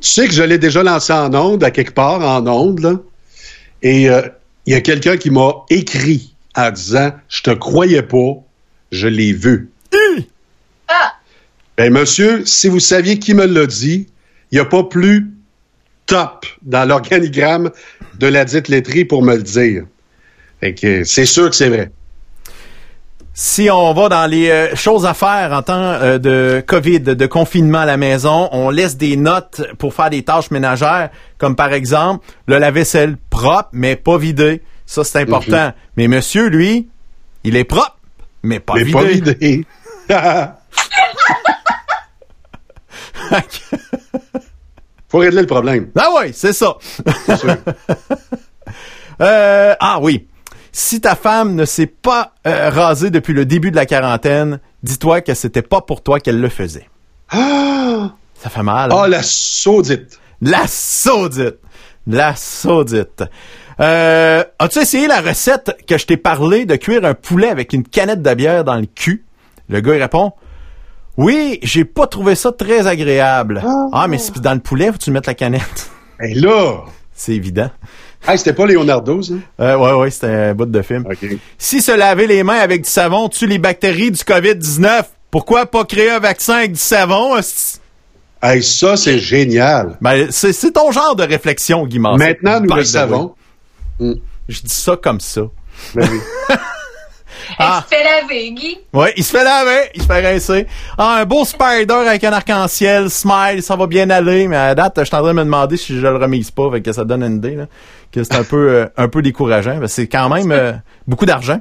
Tu sais que je l'ai déjà lancé en onde, à quelque part, en onde, là. Et euh, il y a quelqu'un qui m'a écrit en disant Je te croyais pas, je l'ai vu. Ah! Ben, monsieur, si vous saviez qui me l'a dit, il n'y a pas plus top dans l'organigramme de la dite laiterie pour me le dire. Fait que c'est sûr que c'est vrai. Si on va dans les euh, choses à faire en temps euh, de COVID, de confinement à la maison, on laisse des notes pour faire des tâches ménagères, comme par exemple le lave-vaisselle propre, mais pas vidé. Ça, c'est important. Mhm. Mais monsieur, lui, il est propre, mais pas Mais vidé. pas vidé. Faut régler le problème. Ah oui, c'est ça. sûr. Euh, ah oui. Si ta femme ne s'est pas euh, rasée depuis le début de la quarantaine, dis-toi que c'était pas pour toi qu'elle le faisait. Ah, Ça fait mal. hein? Ah, la saudite. La saudite. La saudite. Euh, as-tu essayé la recette que je t'ai parlé de cuire un poulet avec une canette de bière dans le cul? Le gars, il répond, oui, j'ai pas trouvé ça très agréable. Ah, mais c'est dans le poulet, faut que tu mettes la canette. Et là, C'est évident. hey, c'était pas Leonardo, ça? Euh, ouais, ouais, c'était un bout de film. OK. Si se laver les mains avec du savon tue les bactéries du COVID-19, pourquoi pas créer un vaccin avec du savon? Hey, ça, c'est génial. Ben, c'est, ton genre de réflexion, Guy Massé. Maintenant, nous le savons. way. Je dis ça comme ça. Ben oui. Ah. Elle se fait laver, Guy. Ouais, il se fait laver, il se fait rincer. Ah, un beau spider avec un arc-en-ciel, smile, ça va bien aller, mais à date, je suis en train de me demander si je le remise pas, fait que ça donne une idée, là, que c'est un peu, euh, un peu décourageant. C'est quand même euh, beaucoup d'argent.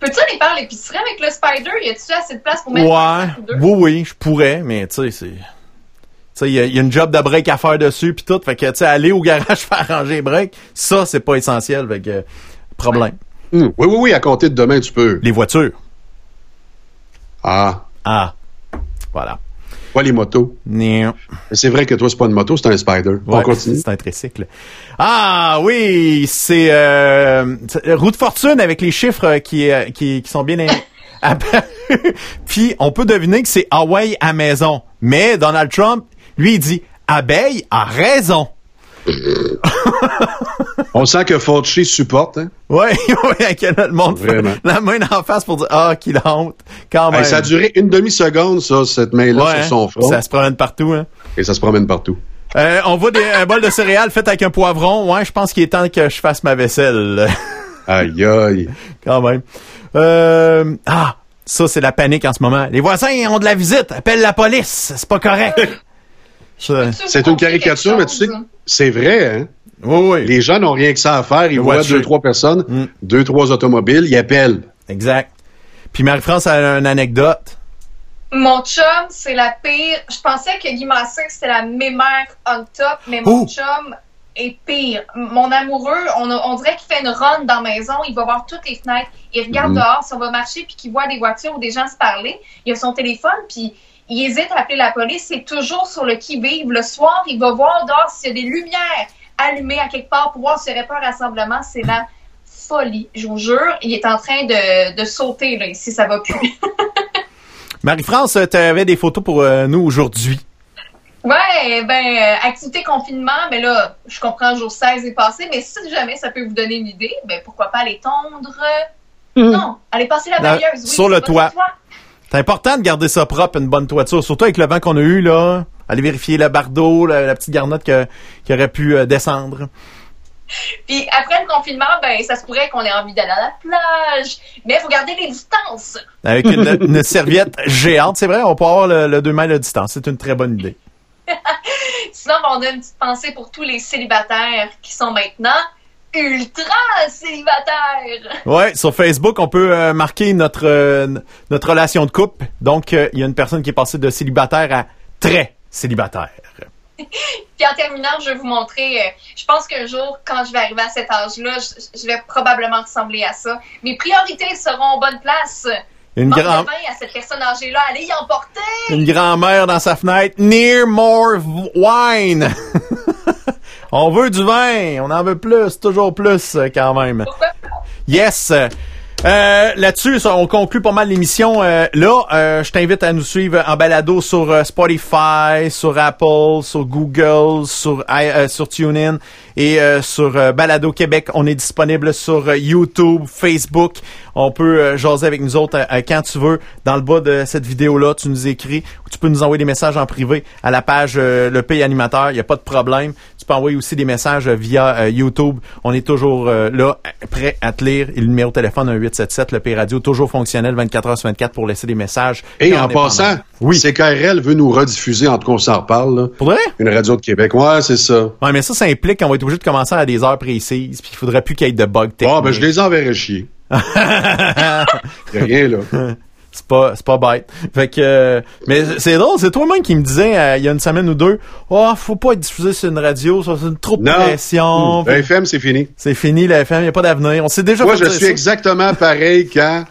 Peux-tu aller faire l'épicerie avec le spider? Y a-tu assez de place pour mettre Ouais, oui, oui, je pourrais, mais tu sais, c'est... Tu sais, il y, a- il y a une job de break à faire dessus, puis tout, fait que, tu sais, aller au garage faire ranger les breaks, ça, c'est pas essentiel, fait que, problème. Hum, Oui, oui, oui, à compter de demain, tu peux. Les voitures. Ah, Ah, voilà. pas les motos. C'est vrai que toi, c'est pas une moto, c'est un spider. On continue. C'est un tricycle. Ah oui, c'est euh, roue de fortune avec les chiffres euh, qui, euh, qui, qui sont bien in- apparus. Puis on peut deviner que c'est Hawaii à maison. Mais Donald Trump, lui, il dit abeille a raison. On sent que Fauci supporte, hein? Ouais, ouais, que le monde fait Vraiment. la main en face pour dire ah qu'il a honte quand même. Hey, ça a duré une demi-seconde, ça, cette main-là Ouais, sur son front. Ça se promène partout. Hein. Et ça se promène partout. Euh, on voit des, un bol de céréales fait avec un poivron. Ouais, je pense qu'il est temps que je fasse ma vaisselle. Aïe, aïe. quand même. Euh, ah, ça c'est la panique en ce moment. Les voisins ont de la visite, appelle la police, c'est pas correct. Peux-tu C'est une caricature, mais tu sais, c'est vrai, hein? oui, oui, Les gens n'ont rien que ça à faire. Ils Le voient voiture. deux, trois personnes, Mm. deux, trois automobiles, ils appellent. exact. Puis Marie-France a une anecdote. Mon chum, c'est la pire. Je pensais que Guy Massé, c'était la mémère on top, mais mon chum est pire. Mon amoureux, on, a- on dirait qu'il fait une run dans la maison, il va voir toutes les fenêtres, il regarde Mhm. dehors, si on va marcher, puis qu'il voit des voitures ou des gens se parler, il a son téléphone, puis il hésite à appeler la police, c'est toujours sur le qui-vive. Le soir, il va voir dehors s'il y a des lumières allumées à quelque part pour voir s'il n'y aurait pas un rassemblement. C'est la folie, je vous jure. Il est en train de, de sauter, là, ici, ça va plus. Marie-France, tu avais des photos pour euh, nous aujourd'hui? Ouais, ben, euh, activité confinement, mais là, je comprends, jour 16 est passé, mais si jamais ça peut vous donner une idée, ben pourquoi pas aller tondre? Non, aller passer la bailleuse, oui, sur le c'est toit. C'est important de garder ça propre, une bonne toiture, surtout avec le vent qu'on a eu là. Aller vérifier le bardeau, la, la petite garnotte que- qui aurait pu euh, descendre. Puis après le confinement, ben, ça se pourrait qu'on ait envie d'aller à la plage, mais il faut garder les distances. Avec une, une serviette géante, c'est vrai, on peut avoir le, le 2 mètres de distance. C'est une très bonne idée. Sinon, ben, on a une petite pensée pour tous les célibataires qui sont maintenant ultra célibataires. Ouais, sur Facebook, on peut euh, marquer notre euh, notre relation de couple. Donc, euh, il y a une personne qui est passée de célibataire à très célibataire. Puis en terminant, je vais vous montrer, je pense qu'un jour, quand je vais arriver à cet âge-là, je, je vais probablement ressembler à ça. Mes priorités seront en bonne place. Une grand- à cette personne âgée-là. Allez y emporter! Une grand-mère dans sa fenêtre. Near more wine. on veut du vin. On en veut plus. Toujours plus, euh, quand même. Yes. Euh, Là-dessus, on conclut pas mal l'émission. Euh, là, euh, je t'invite à nous suivre en balado sur euh, Spotify, sur Apple, sur Google, sur i- euh, sur TuneIn et sur Balado Québec. On est disponible sur YouTube, Facebook. On peut euh, jaser avec nous autres euh, euh, quand tu veux. Dans le bas de cette vidéo-là, tu nous écris ou tu peux nous envoyer des messages en privé à la page euh, Le Pays Animateur. Il n'y a pas de problème. Tu peux envoyer aussi des messages via euh, YouTube. On est toujours euh, là, prêt à te lire. Et le numéro de téléphone 1877, le Pays Radio, toujours fonctionnel 24 heures sur 24 pour laisser des messages. Et en passant, Oui. CKRL veut nous rediffuser, en tout cas, on s'en reparle, là. Pour vrai? Une radio de Québec. Ouais, c'est ça. Ouais, mais ça, ça implique qu'on va être obligé de commencer à des heures précises, puis il faudrait plus qu'il y ait de bugs techniques. Ah, ben, je les enverrai chier. Rien, là. C'est pas, c'est pas bête. Fait que, euh, mais c'est drôle, c'est toi-même qui me disais, euh, il y a une semaine ou deux, oh, faut pas être diffusé sur une radio, ça, c'est trop de Non. pression. Mmh. Le FM, c'est fini. C'est fini, la FM, il a pas d'avenir. On s'est déjà Moi, fait je suis ça. exactement pareil quand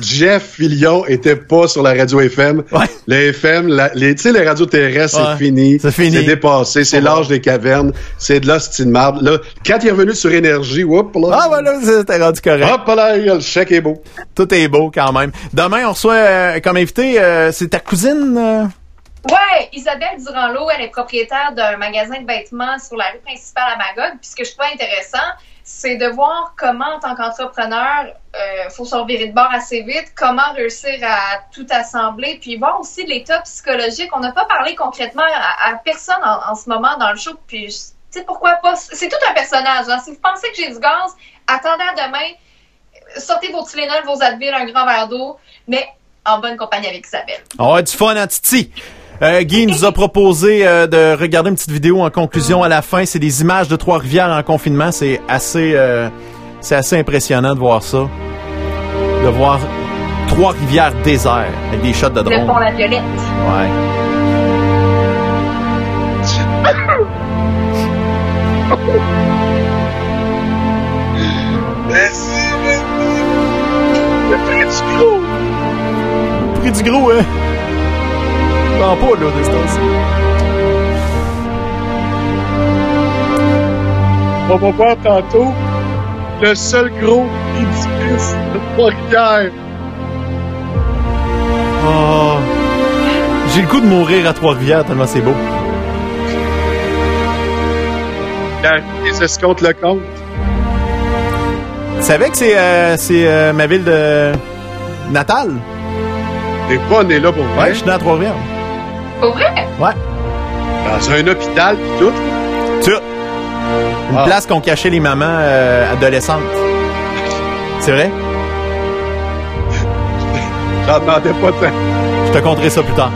Jeff Fillion était pas sur la radio FM. Ouais. Le FM, la- les, tu sais, les radios terrestres, Ouais. c'est fini. C'est fini. C'est dépassé. C'est l'âge des cavernes. C'est de l'hostie de. Là, quand il est revenu sur Énergie, whoop, là. Ah, voilà, c'était rendu correct. Hop là, le chèque est beau. Tout est beau quand même. Demain, on reçoit euh, comme invité, euh, c'est ta cousine. euh? Ouais, Isabelle Durand-Lot, elle est propriétaire d'un magasin de vêtements sur la rue principale à Magog. Puis ce que je trouve intéressant, c'est de voir comment, en tant qu'entrepreneur, euh, faut se revirer de bord assez vite, comment réussir à tout assembler, puis voir aussi l'état psychologique. On n'a pas parlé concrètement à, personne en, ce moment dans le show, puis tu sais pourquoi pas? C'est tout un personnage. hein. Si vous pensez que j'ai du gaz, attendez à demain, sortez vos Tylenol, vos Advil, un grand verre d'eau, mais en bonne compagnie avec Isabelle. On avoir du fun en Titi? Euh, Guy nous a proposé euh, de regarder une petite vidéo en conclusion à la fin. C'est des images de Trois-Rivières en confinement. C'est assez, euh, c'est assez impressionnant de voir ça. De voir Trois-Rivières désert avec des shots de Le drone. pont La Violette. Ouais. Prix du gros, hein? Pas, là, de ce temps-ci. On va voir tantôt le seul gros édifice de Trois-Rivières. Oh. J'ai le goût de mourir à Trois-Rivières tellement c'est beau. Les escomptes le compte. Tu savais que c'est euh, c'est euh, ma ville de natale? T'es pas né là pour Ouais, vrai. je suis né à Trois-Rivières. Pour vrai? Ouais. Dans un hôpital pis tout. Tout. Une Ah. place qu'on cachait les mamans euh, adolescentes. C'est vrai? J'en demandais pas tant. Je te conterai ça plus tard.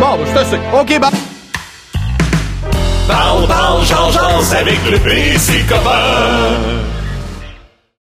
Bon, ben, je te sais. OK, bah. Parle, parle, change avec le PC copain.